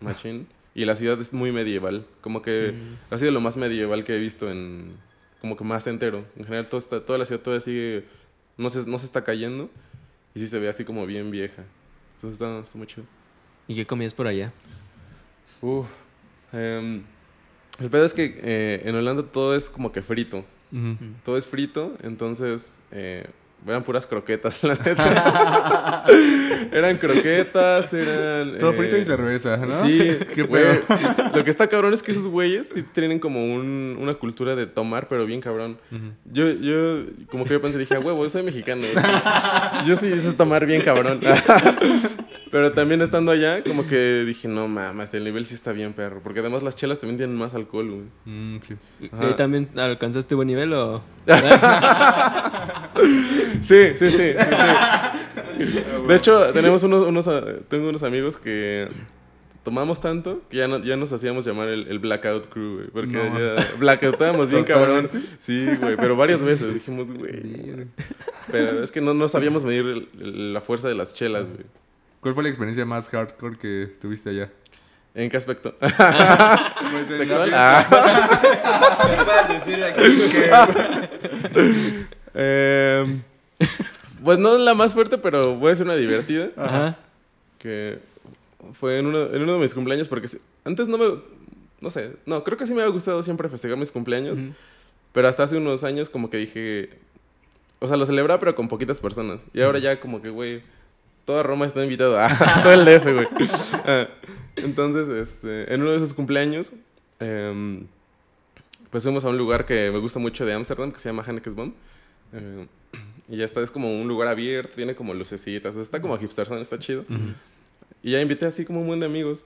C: Machine. Y la ciudad es muy medieval. Como que
B: Mm.
C: ha sido lo más medieval que he visto en. Como que más entero. En general, todo está, toda la ciudad todavía sigue. No se, no se está cayendo. Y sí se ve así como bien vieja. Entonces está, está muy chido.
B: ¿Y qué comías por allá?
C: Uf. Em, el pedo es que eh, en Holanda todo es como que frito.
A: Ujú.
B: Mm.
C: Todo es frito, entonces eh, eran puras croquetas, la neta. eran croquetas, eran...
A: Todo
C: eh,
A: frito y cerveza, ¿no?
C: Sí,
A: Qué pedo.
C: Lo que está cabrón es que esos güeyes tienen como un- una cultura de tomar, pero bien cabrón. Yo, yo, como que yo pensé, dije, "A huevo, yo soy mexicano. güey". Yo sí sé tomar bien cabrón. Pero también estando allá, como que dije, no mames, el nivel sí está bien, perro. Porque además las chelas también tienen más alcohol, güey.
A: Mm, sí.
B: ¿Y también alcanzaste buen nivel o...?
C: Sí, sí, sí. sí, sí. De hecho, tenemos unos, unos, ah, tengo unos amigos que tomamos tanto que ya, no- ya nos hacíamos llamar el, el Blackout Crew, güey. Porque
A: No.
C: ya blackoutábamos bien cabrón. Sí, güey, pero varias veces dijimos, güey. Pero es que no, no sabíamos medir el- el- la fuerza de las chelas, güey.
A: ¿Cuál fue la experiencia más hardcore que tuviste allá?
C: ¿En qué aspecto?
A: Pues
C: ¿Sexual? Ah.
B: ¿Qué puedes decir aquí?
C: Eh, pues no la más fuerte, pero voy a decir una divertida.
B: Ajá.
C: Que fue en uno, en uno de mis cumpleaños, porque antes no me... No sé, no, creo que sí me había gustado siempre festejar mis cumpleaños.
B: Ujú.
C: Pero hasta hace unos años como que dije... O sea, lo celebraba pero con poquitas personas. Y ahora ya como que, güey, toda Roma está invitada. Todo el DF, güey. Ah, entonces, este, en uno de esos cumpleaños, em, pues fuimos a un lugar que me gusta mucho de Ámsterdam, que se llama Hannekesboom. Eh, y ya está, es como un lugar abierto, tiene como lucecitas, o sea, está como hipsterzón, está chido. Y ya invité así como un buen de amigos.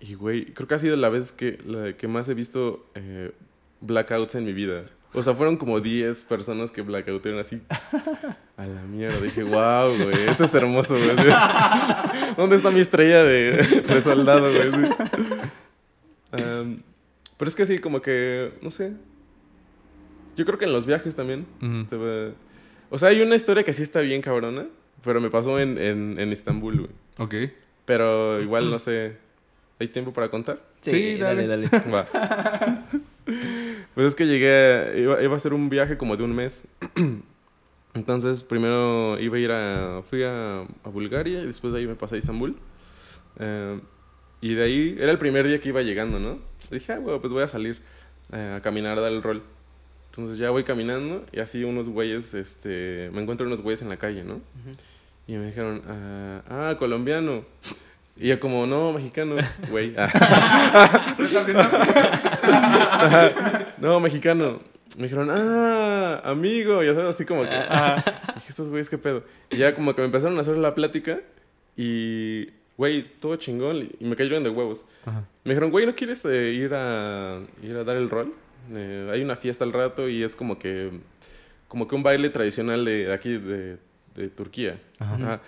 C: Y, güey, creo que ha sido la vez que, la que más he visto eh, blackouts en mi vida. O sea, fueron como 10 personas que blackoutearon así. A la mierda. Dije, wow, güey, esto es hermoso, güey. ¿Dónde está mi estrella de, de soldado, güey? Am, pero es que sí, como que, no sé. Yo creo que en los viajes también.
A: Ujú.
C: se va- O sea, hay una historia que sí está bien cabrona, pero me pasó en, en, en Istambul, güey.
A: Ok.
C: Pero igual, no sé. ¿Hay tiempo para contar?
B: Sí,
A: Sí,
B: dale,
A: dale.
B: dale.
C: Va. Pues es que llegué, iba, iba a ser un viaje como de un mes. Entonces, primero iba a ir a, fui a, a Bulgaria y después de ahí me pasé a Istambul. Eh, y de ahí, era el primer día que iba llegando, ¿no? dije, ah, bueno, pues voy a salir eh, a caminar, a dar el rol. Entonces ya voy caminando y así unos güeyes, este, me encuentro unos güeyes en la calle, ¿no? Y me dijeron, ah, ah, colombiano. Y yo como, no, mexicano, güey. Ah. no, mexicano. Me dijeron, ah, amigo. Y así como que, ah. Dije, estos güeyes, qué pedo. Y ya como que me empezaron a hacer la plática y, güey, todo chingón. Y me cayeron de huevos.
A: Ajá.
C: Me dijeron, güey, ¿no quieres eh, ir, a, ir a dar el rol? Eh, hay una fiesta al rato y es como que, como que un baile tradicional de, de aquí, de, de Turquía.
A: Ajá.
C: Ajá.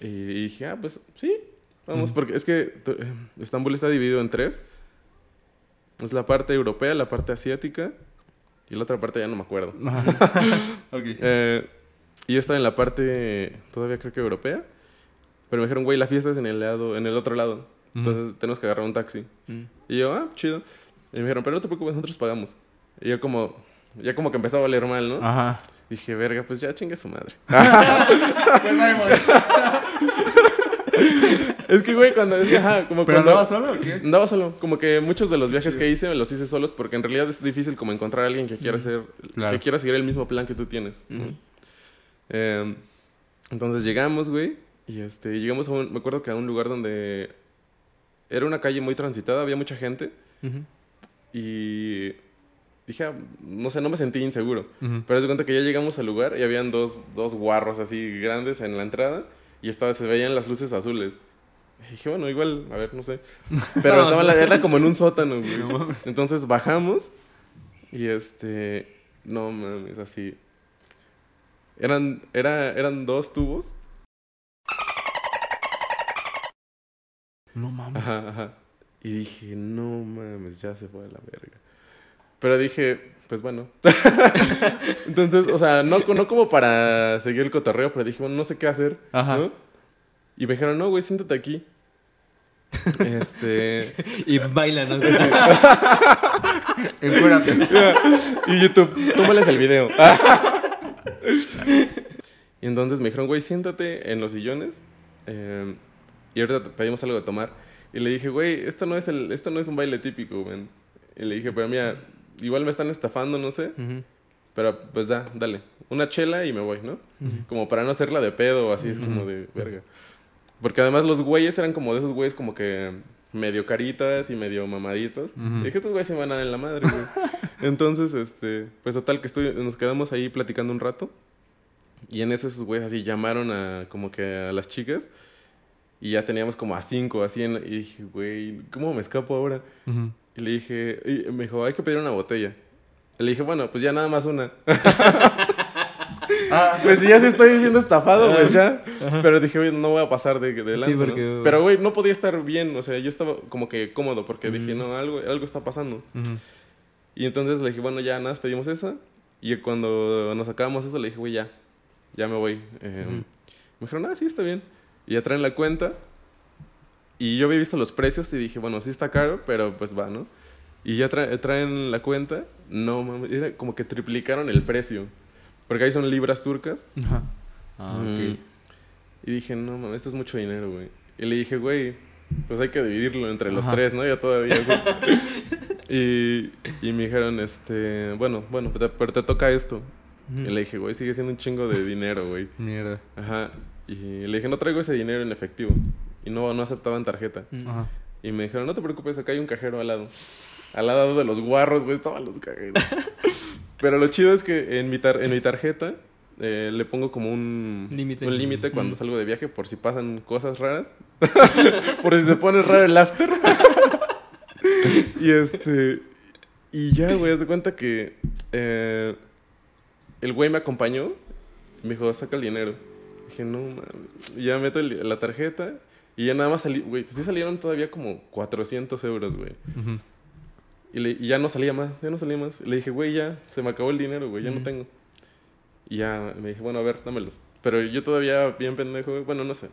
C: Y, y dije, ah, pues sí, vamos, porque es que eh, Estambul está dividido en tres. Es la parte europea, la parte asiática y la otra parte ya no me acuerdo.
A: Ajá. ok.
C: Eh, y yo estaba en la parte, todavía creo que europea, pero me dijeron, güey, la fiesta es en el, lado, en el otro lado. Entonces tenemos que agarrar un taxi.
B: Mm.
C: Y yo, ah, chido. Y me dijeron, pero no te preocupes, nosotros pagamos. Y yo como, ya como que empezaba a valer mal, ¿no?
A: Ajá.
C: Dije, verga, pues ya chingue su madre. Es que, güey, cuando es ajá, como
A: ¿Pero
C: cuando...
A: andabas solo o qué?
C: Andaba solo. Como que muchos de los viajes que hice los hice solos porque en realidad es difícil como encontrar a alguien que quiera hacer,
A: Claro.
C: que quiera seguir el mismo plan que tú tienes. Eh, entonces llegamos, güey, y este, llegamos a un, me acuerdo que a un lugar donde era una calle muy transitada, había mucha gente
B: Ujú.
C: Y dije, ah, no sé, no me sentí inseguro. Pero haz de cuenta que ya llegamos al lugar y habían dos, dos guarros así grandes en la entrada y estaba, se veían las luces azules. Y dije, bueno, igual, a ver, no sé. Pero
B: No,
C: estaba
B: no.
C: la, era como en un sótano, güey. Entonces bajamos y este, no mames, así. Eran, era, eran dos tubos.
A: No mames.
C: Ajá, ajá. Y dije, no mames, ya se fue a la verga. Pero dije, pues bueno. Entonces, o sea, no, no como para seguir el cotorreo, pero dije, bueno, no sé qué hacer.
A: Ajá.
C: ¿no? Y me dijeron, no, güey, siéntate aquí. este.
B: Y baila, ¿no?
A: Encuérdate.
C: y YouTube, tómales el video. y entonces me dijeron, güey, siéntate en los sillones. eh, y ahorita te pedimos algo de tomar. Y le dije, güey, esto no es el, esto no es un baile típico, güey. Y le dije, pero mira, igual me están estafando, no sé.
B: Ujú.
C: Pero pues da, dale. Una chela y me voy, ¿no? Como para no hacerla de pedo así, es como de verga. Porque además los güeyes eran como de esos güeyes como que medio caritas y medio mamaditos. Y dije, estos güeyes se van a dar en la madre, güey. Entonces, este, pues total que estoy, nos quedamos ahí platicando un rato. Y en eso esos güeyes así llamaron a como que a las chicas. Y ya teníamos como a cinco así en, y dije, güey, ¿cómo me escapo ahora?
A: Ujú.
C: Y le dije, y me dijo, hay que pedir una botella. Y le dije, bueno, pues ya nada más una. ah, pues si ya se estoy diciendo estafado, pues ya. Pero dije, oye, no voy a pasar de, de lanza,
B: Sí, porque-
C: ¿no? Pero, güey, no podía estar bien. O sea, yo estaba como que cómodo porque dije, no, algo, algo está pasando.
A: Ujú.
C: Y entonces le dije, bueno, ya nada, más pedimos esa. Y cuando nos acabamos eso, le dije, güey, ya, ya me voy. Eh. Me dijeron, ah, sí, está bien. Y ya traen la cuenta. Y yo había visto los precios y dije, bueno, sí está caro, pero pues va, ¿no? Y ya tra- traen la cuenta. No, mames, era como que triplicaron el precio. Porque ahí son libras turcas.
A: Ajá. Ah,
C: Mm. Y dije, no mames, esto es mucho dinero, güey. Y le dije, güey, pues hay que dividirlo entre los
A: Ajá.
C: tres, ¿no? Ya todavía. y, y me dijeron, este, bueno, bueno, pero te, pero te toca esto. Y le dije, güey, sigue siendo un chingo de dinero, güey.
A: Mierda.
C: Ajá. Y le dije, no traigo ese dinero en efectivo. Y no, no aceptaban tarjeta.
B: Ujú.
A: Ajá.
C: Y me dijeron, no te preocupes, acá hay un cajero al lado. Al lado de los guarros, güey, estaban los cajeros. Pero lo chido es que en mi, tar- en mi tarjeta eh, le pongo como un
B: Límite.
C: un límite cuando
B: Mm.
C: salgo de viaje por si pasan cosas raras. por si se pone raro el after. y este. Y ya, güey, haz de cuenta que eh, el güey me acompañó. y Me dijo, saca el dinero. Dije, no mames. Y ya meto el- la tarjeta. Y ya nada más salí, güey, pues sí salieron todavía como 400 euros, güey. Y, le- y ya no salía más, ya no salía más. Le dije, güey, ya, se me acabó el dinero, güey, ya no tengo. Y ya me dije, bueno, a ver, dámelos. Pero yo todavía, bien pendejo, güey, bueno, no sé.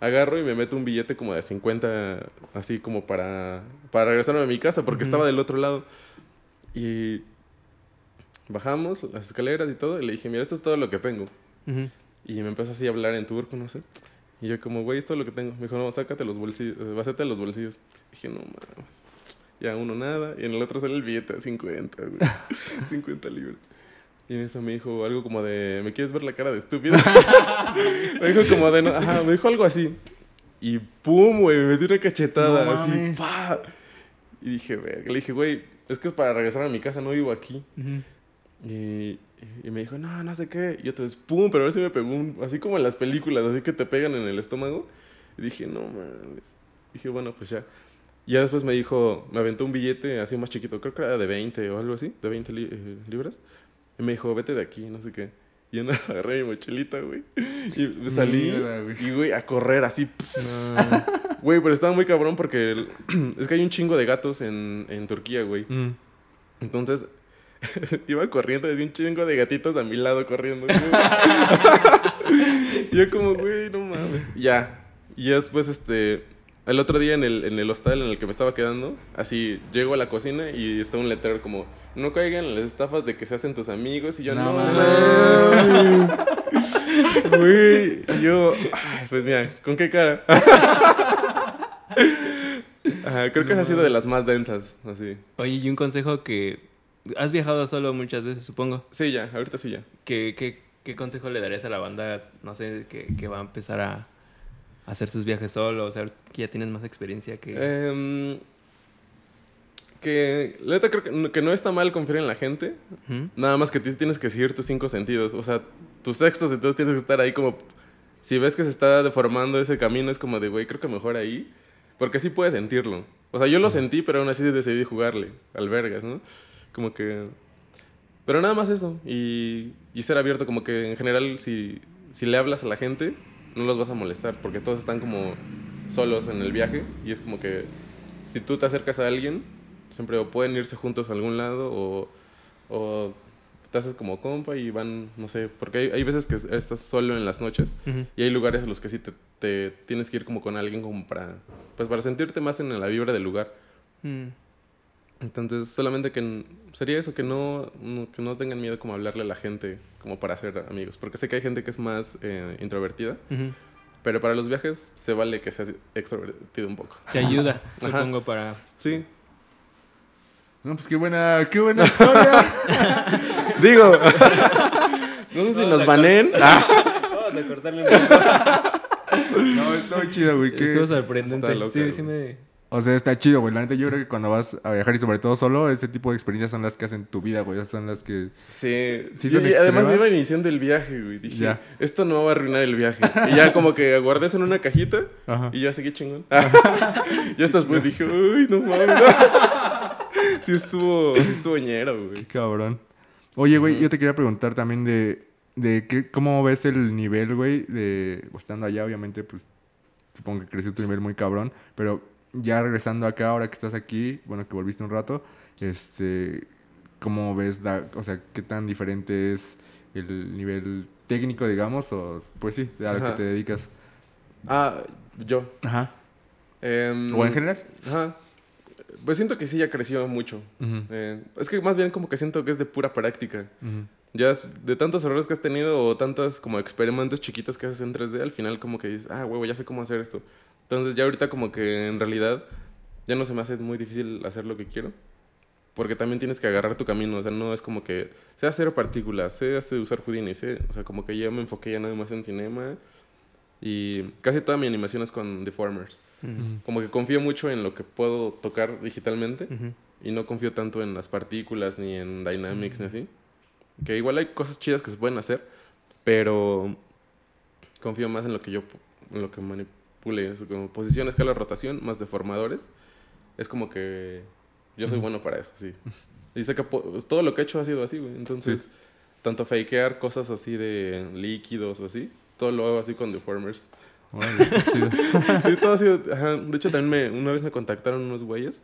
C: Agarro y me meto un billete como de 50, así como para, para regresarme a mi casa, porque estaba del otro lado. Y bajamos las escaleras y todo, y le dije, mira, esto es todo lo que tengo.
B: Ujú.
C: Y me empezó así a hablar en turco, no sé. Y yo como, güey, esto es lo que tengo. Me dijo, no, sácate los bolsillos, eh, vásate los bolsillos. Dije, no mames. Ya uno nada. Y en el otro sale el billete de 50, güey. 50 libras. Y en eso me dijo algo como de, ¿me quieres ver la cara de estúpido? me dijo como de, no, ajá, me dijo algo así. Y pum, güey, me metí una cachetada,
A: No
C: así, pa. Y dije, verga, le dije, güey, es que es para regresar a mi casa, no vivo aquí.
B: Ujú.
C: Y, y me dijo, no, no sé qué. Y entonces, pum, pero a ver si me pegó un, así como en las películas, así que te pegan en el estómago. Y dije, no mames. Dije, bueno, pues ya. Y ya después me dijo, me aventó un billete así más chiquito, creo que era de 20 o algo así, de 20 li- eh, libras. Y me dijo, vete de aquí, no sé qué. Y yo agarré mi mochilita, güey. Y me salí,
A: güey.
C: y güey, a correr así.
B: No.
C: Güey, pero estaba muy cabrón porque el- es que hay un chingo de gatos en, en Turquía, güey.
A: Mm.
C: Entonces, iba corriendo desde un chingo de gatitos a mi lado corriendo. yo como, güey, no mames. Ya. Y después, este... El otro día en el, en el hostal en el que me estaba quedando, así, llego a la cocina y está un letrero como, no caigan en las estafas de que se hacen tus amigos. Y yo,
A: No
C: no,
A: mames.
C: Güey, y yo, ay, pues mira, ¿con qué cara? Ajá, creo que esa ha sido de las más densas, así.
B: Oye, y un consejo que... Has viajado solo muchas veces, supongo.
C: Sí, ya, ahorita sí ya.
B: ¿Qué, qué, qué consejo le darías a la banda, no sé, que, que va a empezar a, hacer sus viajes solo? O sea, que ya tienes más experiencia que...
C: Em, que la neta creo que no, que no está mal confiar en la gente.
B: Ujú.
C: Nada más que ti- tienes que seguir tus cinco sentidos. O sea, tus sextos entonces tienes que estar ahí como... Si ves que se está deformando ese camino, es como de, güey, creo que mejor ahí. Porque sí puedes sentirlo. O sea, yo lo sentí, pero aún así decidí jugarle al vergas, ¿no? Como que... Pero nada más eso. Y, y ser abierto, como que en general, si, si le hablas a la gente, no los vas a molestar. Porque todos están como solos en el viaje. Y es como que si tú te acercas a alguien, siempre o pueden irse juntos a algún lado o, o te haces como compa y van, no sé, porque hay, hay veces que estás solo en las noches
B: Ujú.
C: y hay lugares a los que sí te, te tienes que ir como con alguien como para, pues para sentirte más en la vibra del lugar.
B: Mm.
C: Entonces, solamente que sería eso, que no, no- que no tengan miedo como hablarle a la gente como para hacer amigos, porque sé que hay gente que es más eh, introvertida, pero para los viajes se vale que seas extrovertido un poco.
B: Te ayuda, supongo, para...
C: Sí.
A: No, pues qué buena, qué buena historia.
C: Digo, no sé si nos banen.
B: Vamos a cortarle un poco.
A: no, está muy chido, güey. qué-
B: Estuvo sorprendente.
C: Está loca,
B: sí,
C: güey.
B: sí me...
A: O sea, está chido, güey. La neta, yo creo que cuando vas a viajar y sobre todo solo, ese tipo de experiencias son las que hacen tu vida, güey. Son las que...
C: Sí,
A: Sí son
C: y además iba iniciando el viaje, güey. Dije,
A: Ya.
C: esto no va a arruinar el viaje. Y ya como que aguardé eso en una cajita
A: Ajá.
C: y ya seguí chingón. ya hasta después dije, uy, no mames. sí estuvo, sí estuvo ñero, güey.
A: Qué cabrón. Oye, güey, yo te quería preguntar también de... de qué, cómo ves el nivel, güey, de estando allá, obviamente, pues supongo que creció tu nivel muy cabrón, pero ya regresando acá, ahora que estás aquí, bueno, que volviste un rato, este, ¿cómo ves, la, o sea, qué tan diferente es el nivel técnico, digamos, o pues sí, a lo que te dedicas?
C: Ah, yo.
A: Ajá.
C: Em,
A: ¿O en general?
C: Ajá. Pues siento que sí ya creció mucho. Eh, es que más bien como que siento que es de pura práctica. Ya de tantos errores que has tenido o tantos como experimentos chiquitos que haces en 3D, al final como que dices, ah, huevo, ya sé cómo hacer esto. Entonces ya ahorita como que en realidad ya no se me hace muy difícil hacer lo que quiero. Porque también tienes que agarrar tu camino, o sea, no es como que sé hacer partículas, sé hacer, usar Houdini, sé, o sea, como que ya me enfoqué ya nada más en cinema y casi toda mi animación es con deformers.
B: Ujú.
C: Como que confío mucho en lo que puedo tocar digitalmente
B: Ujú.
C: y no confío tanto en las partículas ni en dynamics ni así. Que igual hay cosas chidas que se pueden hacer, pero confío más en lo que yo en lo que manipule, eso, como posición, escala, rotación, más deformadores. Es como que yo soy bueno para eso, sí. Y sé que po- todo lo que he hecho ha sido así, güey. Entonces, tanto fakear cosas así de líquidos o así, todo lo hago así con deformers. Sí, todo ha sido. ajá. De hecho, también me, una vez me contactaron unos güeyes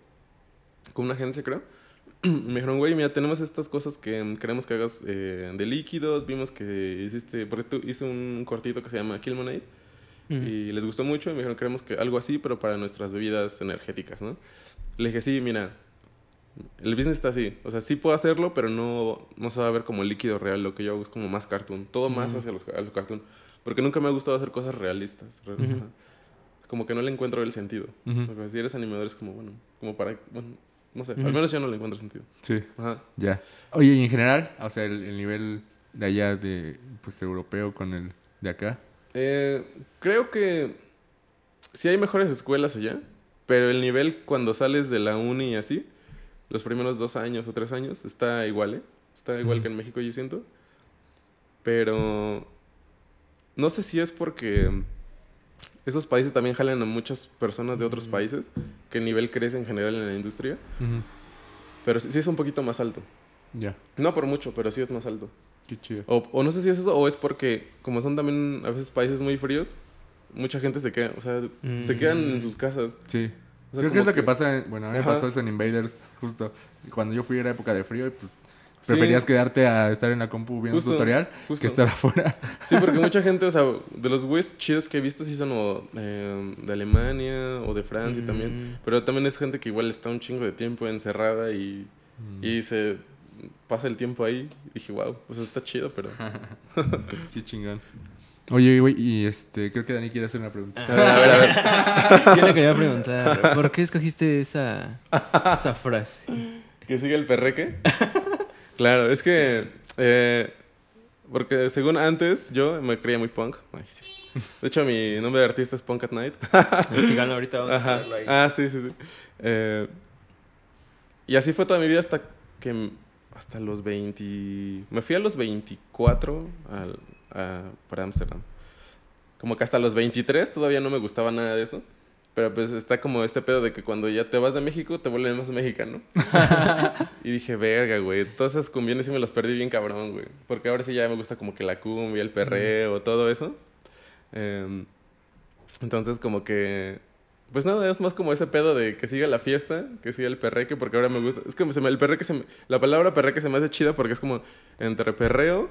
C: con una agencia, creo. Me dijeron, güey, mira, tenemos estas cosas que queremos que hagas eh, de líquidos. Vimos que hiciste. Porque tú hice un cortito que se llama Killmonade
B: Ujú.
C: y les gustó mucho. Y me dijeron, queremos que algo así, pero para nuestras bebidas energéticas, ¿no? Le dije, sí, mira, el business está así. O sea, sí puedo hacerlo, pero no, no se va a ver como líquido real. Lo que yo hago es como más cartoon. Todo más
B: Ujú.
C: hacia los, a lo cartoon. Porque nunca me ha gustado hacer cosas realistas. re-
B: Ujú.
C: ajá. Como que no le encuentro el sentido.
A: Ujú.
C: Porque si eres animador es como, bueno, como para... Bueno, no sé, al menos yo no le encuentro sentido.
A: Sí,
C: Ajá.
A: ya. Oye, y en general, o sea, el, el nivel de allá de, pues, europeo con el de acá.
C: Eh, creo que sí hay mejores escuelas allá, pero el nivel cuando sales de la uni y así, los primeros dos años o tres años, está igual, ¿eh? Está igual que en México, yo siento. Pero no sé si es porque esos países también jalan a muchas personas de otros países, que el nivel crece en general en la industria, pero sí sí es un poquito más alto.
A: Ya,
C: No por mucho, pero sí es más alto.
A: Qué chido.
C: O, o no sé si es eso, o es porque, como son también a veces países muy fríos, mucha gente se queda, o sea, se quedan en
B: Mm.
C: sus casas.
A: Sí.
C: O sea,
A: Creo que es lo que pasa, en- bueno, a mí me pasó eso en Invaders, justo. Cuando yo fui era época de frío y pues
C: Sí,
A: preferías quedarte a estar en la compu viendo
C: Justo,
A: un tutorial
C: justo.
A: que estar afuera.
C: Sí, porque mucha gente, o sea, de los güeyes chidos que he visto sí son o, eh, de Alemania o de Francia
B: Mm.
C: también. Pero también es gente que igual está un chingo de tiempo encerrada y, y se pasa el tiempo ahí. Y dije, wow, o sea, está chido, pero...
A: Qué chingón. Oye, güey, y este, creo que Dani quiere hacer una pregunta.
C: A ver, a ver.
B: Yo le quería preguntar, ¿por qué escogiste esa, esa frase?
C: ¿Que sigue el perreque? claro, es que... eh, porque según antes, yo me creía muy punk. Ay, sí. De hecho, mi nombre de artista es Punk at Night.
B: Sigan ahorita, vamos a
C: Ajá.
B: ponerlo ahí.
C: Ah, sí, sí, sí. Eh, y así fue toda mi vida hasta que... Hasta los 20... Me fui a los 24 al, a- para Ámsterdam. Como que hasta los 23 todavía no me gustaba nada de eso. Pero pues está como este pedo de que cuando ya te vas de México te vuelves más mexicano. y dije, verga, güey. Todas esas cumbiones sí me las perdí bien cabrón, güey. Porque ahora sí ya me gusta como que la cumbia, el perreo, todo eso. Em, entonces como que... Pues nada, es más como ese pedo de que siga la fiesta, que siga el perreque, porque ahora me gusta. Es que se me- el perreque se me- La palabra perreque se me hace chida porque es como entre perreo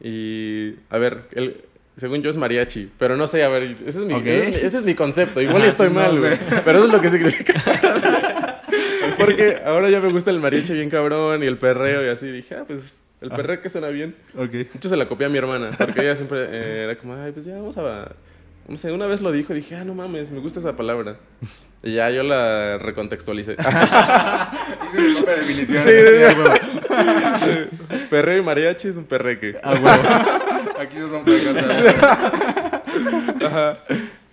C: y... A ver, el, según yo es mariachi, pero no sé, a ver, ese es mi, ese es mi, ese es mi concepto. Igual y estoy mal, güey. Pero eso es lo que significa. porque ahora ya me gusta el mariachi bien cabrón y el perreo y así. Dije, ah, pues el
A: Ah.
C: perreque suena bien.
A: Ok.
C: De hecho, se la copié a mi hermana, porque ella siempre eh, era como, ay, pues ya vamos a... No sé, una vez lo dijo y dije, ah, no mames, me gusta esa palabra. Y ya yo la recontextualicé.
A: Hice mi propia definición.
C: Sí, sí. Perreo y mariachi es un perreque.
A: A huevo. Aquí nos vamos a.
C: Ajá.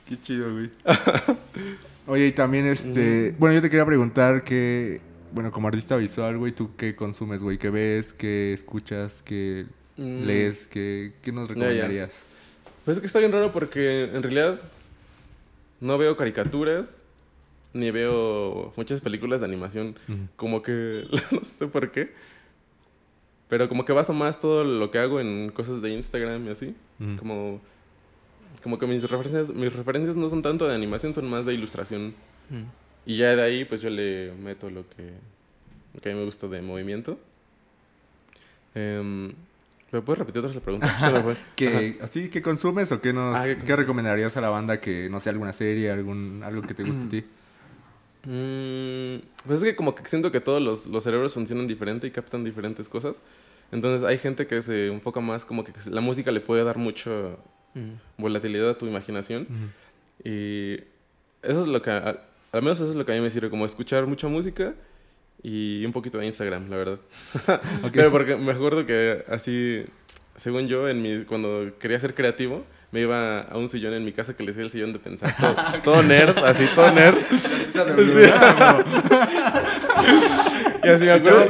A: Qué chido, güey. Oye, y también, este... Bueno, yo te quería preguntar que... Bueno, como artista visual, güey, ¿tú qué consumes, güey? ¿Qué ves? ¿Qué escuchas? ¿Qué
C: Mm.
A: lees? ¿Qué, qué nos recomendarías?
C: Pues es que está bien raro porque en realidad no veo caricaturas ni veo muchas películas de animación.
A: Ujú.
C: Como que no sé por qué. Pero como que baso más todo lo que hago en cosas de Instagram y así.
A: Ujú.
C: Como, como que mis referencias, mis referencias no son tanto de animación, son más de ilustración. Y ya de ahí, pues yo le meto lo que, lo que a mí me gusta de movimiento. Em, ¿Me puedes repetir otra vez la pregunta?
A: ¿Qué, ¿Así qué consumes o qué, nos,
C: Ah, ¿qué
A: qué recomendarías a la banda que, no sé, alguna serie, algún, algo que te guste a ti?
C: Mm, pues es que como que siento que todos los, los cerebros funcionan diferente y captan diferentes cosas. Entonces hay gente que se enfoca más como que la música le puede dar mucha
B: Mm.
C: volatilidad a tu imaginación.
A: Ujú.
C: Y eso es lo que, al, al menos eso es lo que a mí me sirve, como escuchar mucha música y un poquito de Instagram, la verdad. Pero porque me acuerdo que así, según yo, en mi, cuando quería ser creativo, me iba a un sillón en mi casa que le decía el sillón de pensar. Todo, todo nerd, así, todo nerd. Y así me acuerdo,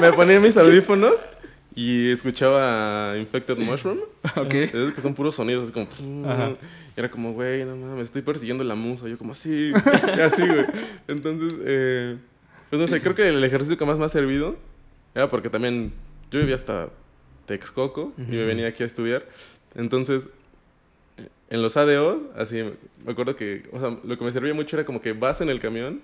C: me ponía mis audífonos y escuchaba Infected Mushroom.
A: Ok.
C: Es que son puros sonidos, así como...
A: Ajá.
C: Y era como, güey, no mames, estoy persiguiendo la musa. Yo como, así, así, güey. Entonces, eh, pues no sé, creo que el ejercicio que más me ha servido era porque también yo vivía hasta Texcoco y me venía aquí a estudiar. Entonces, en los ADO, así, me acuerdo que, o sea, lo que me servía mucho era como que vas en el camión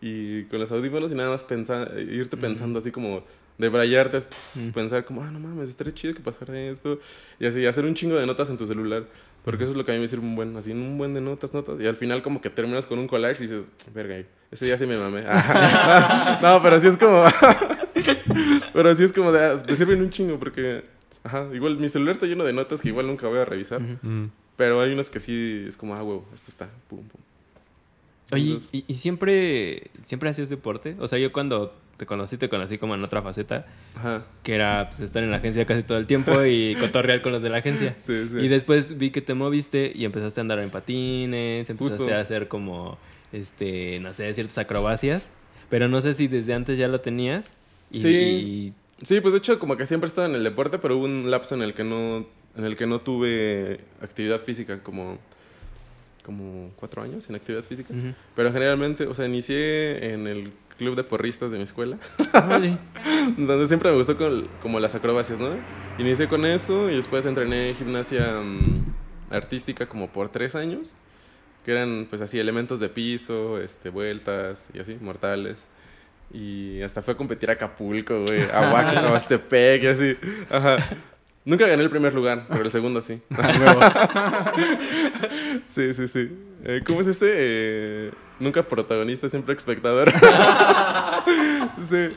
C: y con los audífonos y nada más pensar, irte pensando así como debrayarte,
B: Mm.
C: pensar como, ah, no mames, estaría chido que pasara esto. Y así, hacer un chingo de notas en tu celular. Porque eso es lo que a mí me sirve un buen, así, un buen de notas, notas. Y al final como que terminas con un collage y dices, verga, ese día sí me mamé. no, pero así es como... pero así es como, de, ah, te sirven un chingo porque... Ajá, igual mi celular está lleno de notas que igual nunca voy a revisar.
A: Mm.
C: Pero hay unas que sí es como, ah, huevo, esto está, pum, pum.
B: Oye,
C: Entonces-
B: ¿y, y siempre, siempre hacías deporte? O sea, yo cuando te conocí, te conocí como en otra faceta,
C: Ajá,
B: que era pues, estar en la agencia casi todo el tiempo y cotorrear con los de la agencia.
C: sí, sí.
B: Y después vi que te moviste y empezaste a andar en patines, empezaste
C: Justo.
B: a hacer como, este, no sé, ciertas acrobacias. Pero no sé si desde antes ya lo tenías. Y,
C: Sí. Sí, pues de hecho como que siempre he estado en el deporte, pero hubo un lapso en el que no, en el que no tuve actividad física, como, como cuatro años sin actividad física. Pero generalmente, o sea, inicié en el club de porristas de mi escuela, donde siempre me gustó con- como las acrobacias, ¿no? Inicié con eso y después entrené gimnasia mm, artística como por tres años, que eran pues así elementos de piso, este, vueltas y así, mortales. Y hasta fue a competir a Acapulco, güey, a Huaca, a Aztepec y así. Ajá. Nunca gané el primer lugar, pero el segundo sí. sí, sí, sí. Eh, ¿Cómo es este? Nunca protagonista, siempre espectador. sí.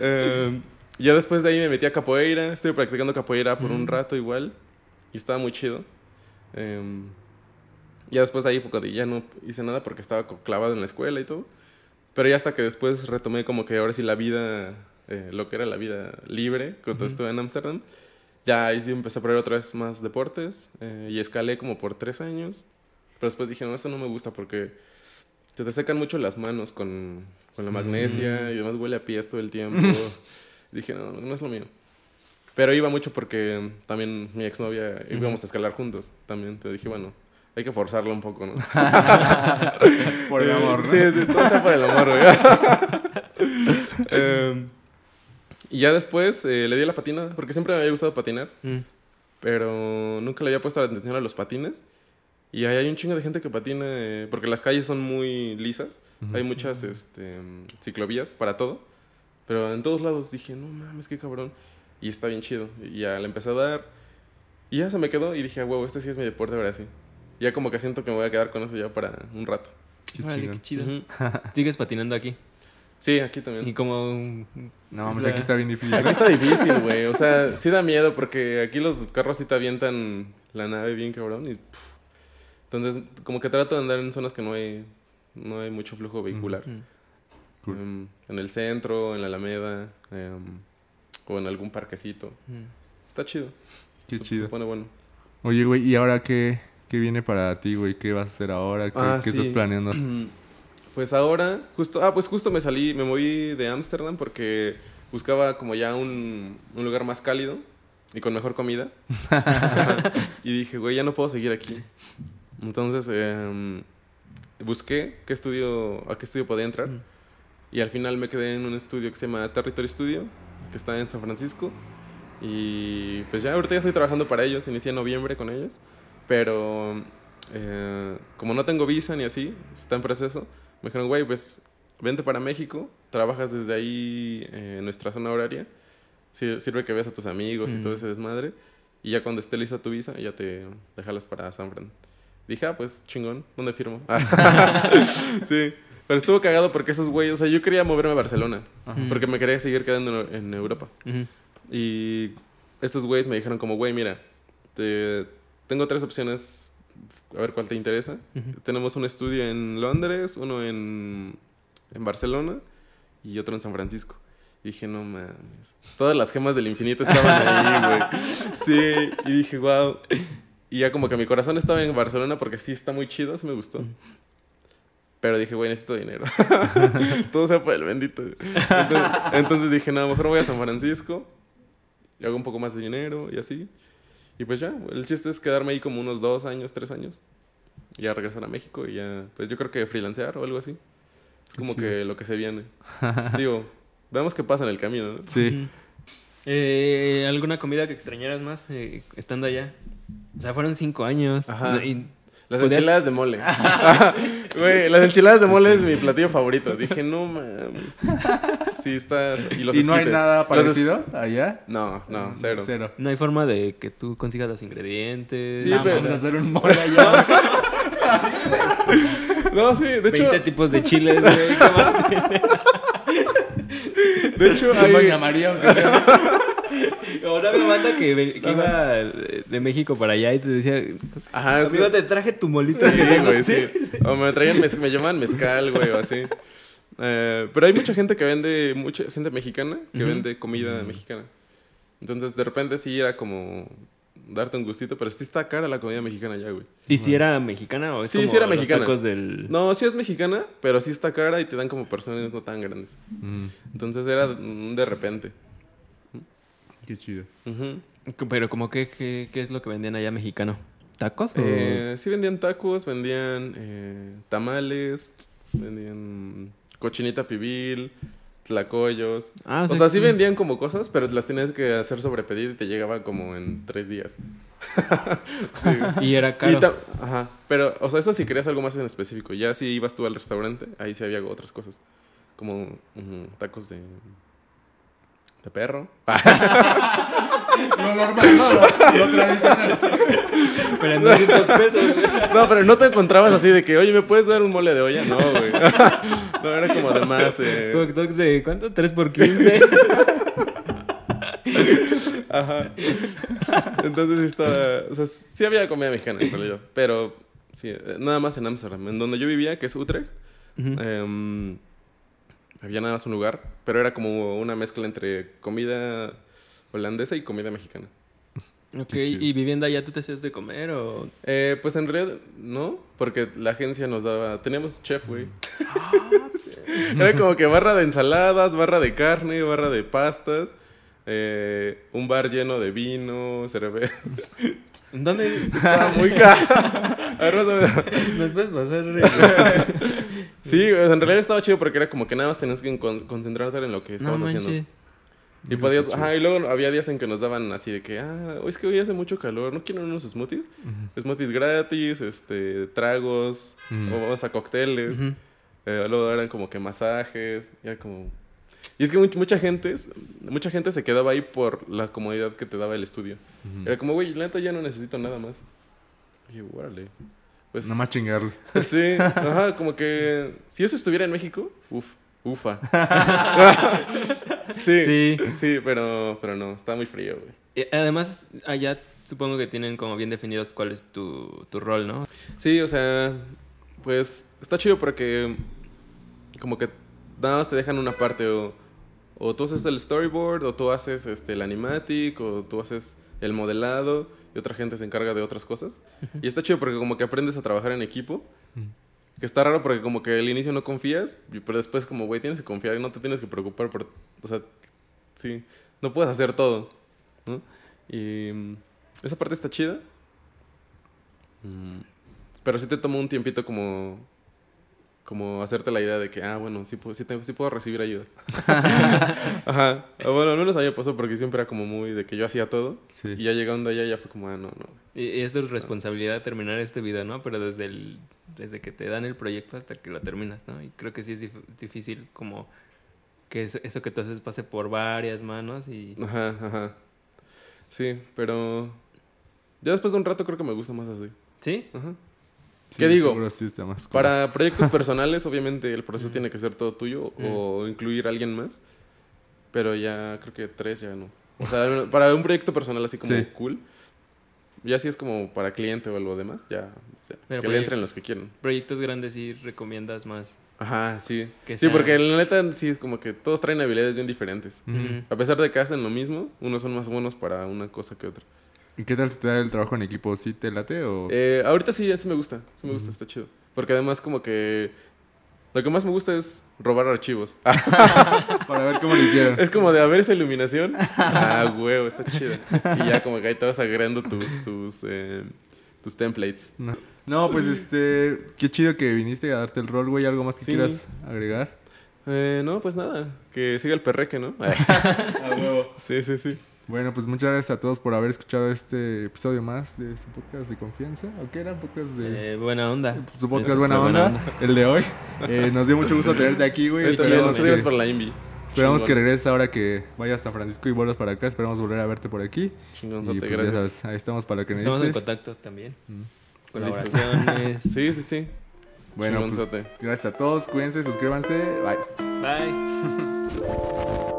C: Eh, ya después de ahí me metí a capoeira. Estuve practicando capoeira por un
B: Mm.
C: rato igual. Y estaba muy chido. Eh, ya después de ahí cuando ya no hice nada porque estaba clavado en la escuela y todo. Pero ya hasta que después retomé como que ahora sí la vida, eh, lo que era la vida libre cuando
B: Ujú.
C: estuve en Ámsterdam. Ya ahí sí empecé a probar otra vez más deportes eh, y escalé como por tres años. Pero después dije, no, esto no me gusta porque te, te secan mucho las manos con, con la magnesia
B: Mm.
C: y además huele a pies todo el tiempo. dije, no, no es lo mío. Pero iba mucho porque también mi exnovia íbamos a escalar juntos. También te dije, bueno, hay que forzarlo un poco, ¿no?
A: Por el amor, ¿no?
C: Sí, sí, todo sea por el amor, güey. Em, y ya después eh, le di la patina, porque siempre me había gustado patinar,
B: Mm.
C: pero nunca le había puesto la atención a los patines. Y ahí hay un chingo de gente que patina, eh, porque las calles son muy lisas,
A: Ujú.
C: hay muchas este, ciclovías para todo, pero en todos lados dije, no mames, qué cabrón. Y está bien chido. Y ya le empecé a dar, y ya se me quedó, y dije, wow, este sí es mi deporte, ahora sí. Y ya como que siento que me voy a quedar con eso ya para un rato.
A: Qué
B: Órale, qué chido.
C: Ujú.
B: Sigues patinando aquí.
C: Sí, aquí también.
B: Y como...
A: No, mames,
B: la-
A: aquí está bien difícil.
C: Aquí está difícil, güey. O sea, sí da miedo porque aquí los carros sí te avientan la nave bien cabrón. Y, puf. Entonces, como que trato de andar en zonas que no hay, no hay mucho flujo vehicular.
B: Mm.
A: Cool.
C: Em, en el centro, en la Alameda, em, o en algún parquecito.
B: Mm.
C: Está chido.
A: Qué
C: Se-
A: chido.
C: Se pone bueno.
A: Oye, güey, ¿y ahora qué, qué viene para ti, güey? ¿Qué vas a hacer ahora? ¿Qué,
C: Ah,
A: qué estás planeando?
C: Pues ahora, justo, ah, pues justo me salí, me moví de Ámsterdam porque buscaba como ya un, un lugar más cálido y con mejor comida. y dije, güey, ya no puedo seguir aquí. Entonces, em, busqué qué estudio, a qué estudio podía entrar.
B: Mm.
C: Y al final me quedé en un estudio que se llama Territory Studio, que está en San Francisco. Y pues ya ahorita ya estoy trabajando para ellos, inicié en noviembre con ellos. Pero eh, como no tengo visa ni así, está en proceso, me dijeron, güey, pues vente para México, trabajas desde ahí eh, en nuestra zona horaria. Sirve que veas a tus amigos y todo
B: Mm.
C: ese desmadre. Y ya cuando esté lista tu visa, ya te dejas para San Fran. Dije, ah, pues chingón, ¿dónde firmo? sí, pero estuvo cagado porque esos güeyes, o sea, yo quería moverme a Barcelona,
A: Ajá.
C: porque me quería seguir quedando en, Europa.
B: Ujú.
C: Y estos güeyes me dijeron como, güey, mira, te- tengo tres opciones, a ver cuál te interesa.
B: Ujú.
C: Tenemos un estudio en Londres, uno en, en Barcelona y otro en San Francisco. Y dije, no mames. Todas las gemas del infinito estaban ahí, güey. Sí, y dije, wow. Y ya como que mi corazón estaba en Barcelona porque sí está muy chido, sí me gustó. Pero dije, güey, necesito dinero. Todo sea por el bendito. Entonces, entonces dije, no, mejor voy a San Francisco y hago un poco más de dinero y así. Y pues ya, el chiste es quedarme ahí como unos dos años, tres años. Y ya regresar a México y ya, pues yo creo que freelancear o algo así. Es como
A: chido.
C: que lo que se viene. Digo, veamos qué pasa en el camino, ¿no?
A: Sí.
B: Eh, ¿Alguna comida que extrañaras más eh, estando allá? O sea, fueron cinco años.
C: Ajá.
B: Y-
C: Las
B: Podías-
C: enchiladas de mole. Güey, las enchiladas de mole es mi platillo favorito. Dije, no mames. Sí, está. Y, los
A: ¿Y no hay nada
C: es-
A: parecido allá?
C: No, no, cero.
A: Cero.
B: no hay forma de que tú consigas los ingredientes.
C: Sí,
A: no,
C: pero-
A: vamos a hacer un mole allá.
C: No, sí, de hecho,
B: 20 tipos de chiles, güey. ¿Qué más?
C: de hecho, hay-
A: llamaría aunque sea.
B: O no había banda que, iba de México para allá y te decía,
C: Ajá, es
B: amigo,
C: que-
B: te traje tu molito
C: Sí,
B: que tengo.
C: güey, sí. O me traían, mez- me llaman mezcal, güey, o así. Eh, pero hay mucha gente que vende, mucha gente mexicana que vende comida mexicana. Entonces, de repente sí era como darte un gustito, pero sí está cara la comida mexicana ya, güey.
B: ¿Y si era mexicana o es
C: Sí,
B: como
C: sí era
B: los
C: mexicana.
B: tacos del...
C: No, sí es mexicana, pero sí está cara y te dan como personas no tan grandes.
A: Mm,
C: Entonces era de repente.
A: Qué chido.
B: Pero como que, qué, qué es lo que vendían allá mexicano? ¿Tacos? o-
C: Eh, sí vendían tacos, vendían eh, tamales, vendían cochinita pibil, tlacoyos.
B: Ah,
C: O sea, sí vendían como cosas, pero las tenías que hacer sobre pedido y te llegaba como en tres días. Sí.
B: Y era caro.
C: Ajá. Pero, o sea, eso si querías algo más en específico. Ya si ibas tú al restaurante, ahí sí había otras cosas. Como tacos de... De perro.
A: Lo normal, no, lo, lo tradicional.
B: Pero en 200 pesos.
C: No, pero no te encontrabas así de que, oye, ¿me puedes dar un mole de olla? No, güey. No, era como de más. eh,
B: Hot dogs de ¿cuánto? 3 por 15.
C: Ajá. Entonces sí estaba. O sea, sí había comida mexicana en realidad. Pero sí, eh, nada más en Amsterdam. En donde yo vivía, que es Utrecht,
B: Ujú.
C: em, había nada más un lugar. Pero era como una mezcla entre comida holandesa y comida mexicana.
B: ok. ¿y viviendo allá tú te hacías de comer o...?
C: Eh, pues en realidad no, porque la agencia nos daba. Teníamos chef, güey. Era como que barra de ensaladas, barra de carne, barra de pastas. eh, un bar lleno de vino, cerveza.
B: ¿Dónde?
C: Estaba muy caro. A ver, más o menos.
B: ¿Nos puedes pasar?
C: Sí, en realidad estaba chido porque era como que nada más tenías que con- concentrarte en lo que
B: no
C: estabas
B: manches.
C: haciendo. Y podías, ajá, y luego había días en que nos daban así de que, ah, es que hoy hace mucho calor, ¿no quieren unos smoothies? Smoothies gratis, este, tragos,
A: Ujú.
C: o vamos a cócteles.
B: Ujú.
C: Eh, luego eran como que masajes, y era como... Y es que much- mucha gente, mucha gente se quedaba ahí por la comodidad que te daba el estudio. Era como, güey, la neta ya no necesito nada más. Y órale. Pues,
A: Nada más chingarlo.
C: Sí, ajá, como que si eso estuviera en México, uf, ufa. sí, sí,
B: Sí.
C: pero, pero no, está muy frío, güey.
B: Además, allá supongo que tienen como bien definidos cuál es tu, tu rol, ¿no?
C: Sí, o sea, pues está chido porque como que nada más te dejan una parte o, o tú haces el storyboard o tú haces este, el animatic o tú haces el modelado y otra gente se encarga de otras cosas. Y está chido porque como que aprendes a trabajar en equipo. Que está raro porque como que al inicio no confías, pero después como, güey, tienes que confiar y no te tienes que preocupar por... O sea, sí, no puedes hacer todo, ¿no? Y mm, esa parte está chida. Mm, Pero sí te tomó un tiempito como... como hacerte la idea de que, ah, bueno, sí, puedo- sí, tengo, sí puedo recibir ayuda. Ajá. O bueno, al menos a mí me pasó porque siempre era como muy de que yo hacía todo.
A: Sí.
C: Y ya llegando allá ya fue como, ah, no, no.
B: Y, y es tu responsabilidad terminar este video, ¿no? Pero desde el desde que te dan el proyecto hasta que lo terminas, ¿no? Y creo que sí es dif- difícil como que eso, eso que tú haces pase por varias manos y...
C: Ajá, ajá. Sí, pero ya después de un rato creo que me gusta más así.
B: ¿Sí?
C: Ajá.
A: Sí,
C: ¿Qué digo?
A: seguro sí está más cool.
C: Para proyectos personales, obviamente el proceso tiene que ser todo tuyo o incluir a alguien más. Pero ya creo que tres ya no. O sea, para un proyecto personal así como
A: Sí.
C: cool. Ya si es como para cliente o algo demás, ya. o sea,
B: Pero
C: que le entren los que quieran.
B: Proyectos grandes sí recomiendas más.
C: Ajá, sí.
B: Que
C: sí, porque la neta sí es como que todos traen habilidades bien diferentes. A pesar de que hacen lo mismo, unos son más buenos para una cosa que otra.
A: ¿Y qué tal da el trabajo en equipo? ¿Sí te late o...?
C: Eh, ahorita sí, sí me gusta. Sí me gusta, está chido. Porque además como que... Lo que más me gusta es robar archivos.
A: Para ver cómo lo hicieron.
C: Es como de a ver esa iluminación. Ah, huevo, está chido. Y ya como que ahí te vas agregando tus, tus, eh, tus templates.
A: No. No, pues este... Qué chido que viniste a darte el rol, güey. ¿Algo más que
C: Sí.
A: quieras agregar?
C: Eh, no, pues nada. Que siga el perreque, ¿no?
A: A huevo.
C: Sí, sí, sí.
A: Bueno, pues muchas gracias a todos por haber escuchado este episodio más de su podcast de confianza. ¿O qué era? ¿Podcast de...?
B: Eh, buena onda.
A: su podcast
B: Esto
A: Buena
B: fue
A: Onda, el de hoy. Eh, nos dio mucho gusto tenerte aquí, güey.
C: Muchas gracias
A: que,
C: por la invi.
A: esperamos que
C: Chingón.
A: regreses ahora que vayas a San Francisco y vuelvas para acá. Esperamos volver a verte por aquí.
C: Chingonzote,
A: Y pues ya
C: gracias.
A: sabes, ahí estamos para que
B: Estamos en contacto también.
A: Mm.
B: Colaboraciones.
C: Sí, sí, sí.
A: Bueno, pues gracias a todos. Cuídense, suscríbanse. Bye.
B: Bye.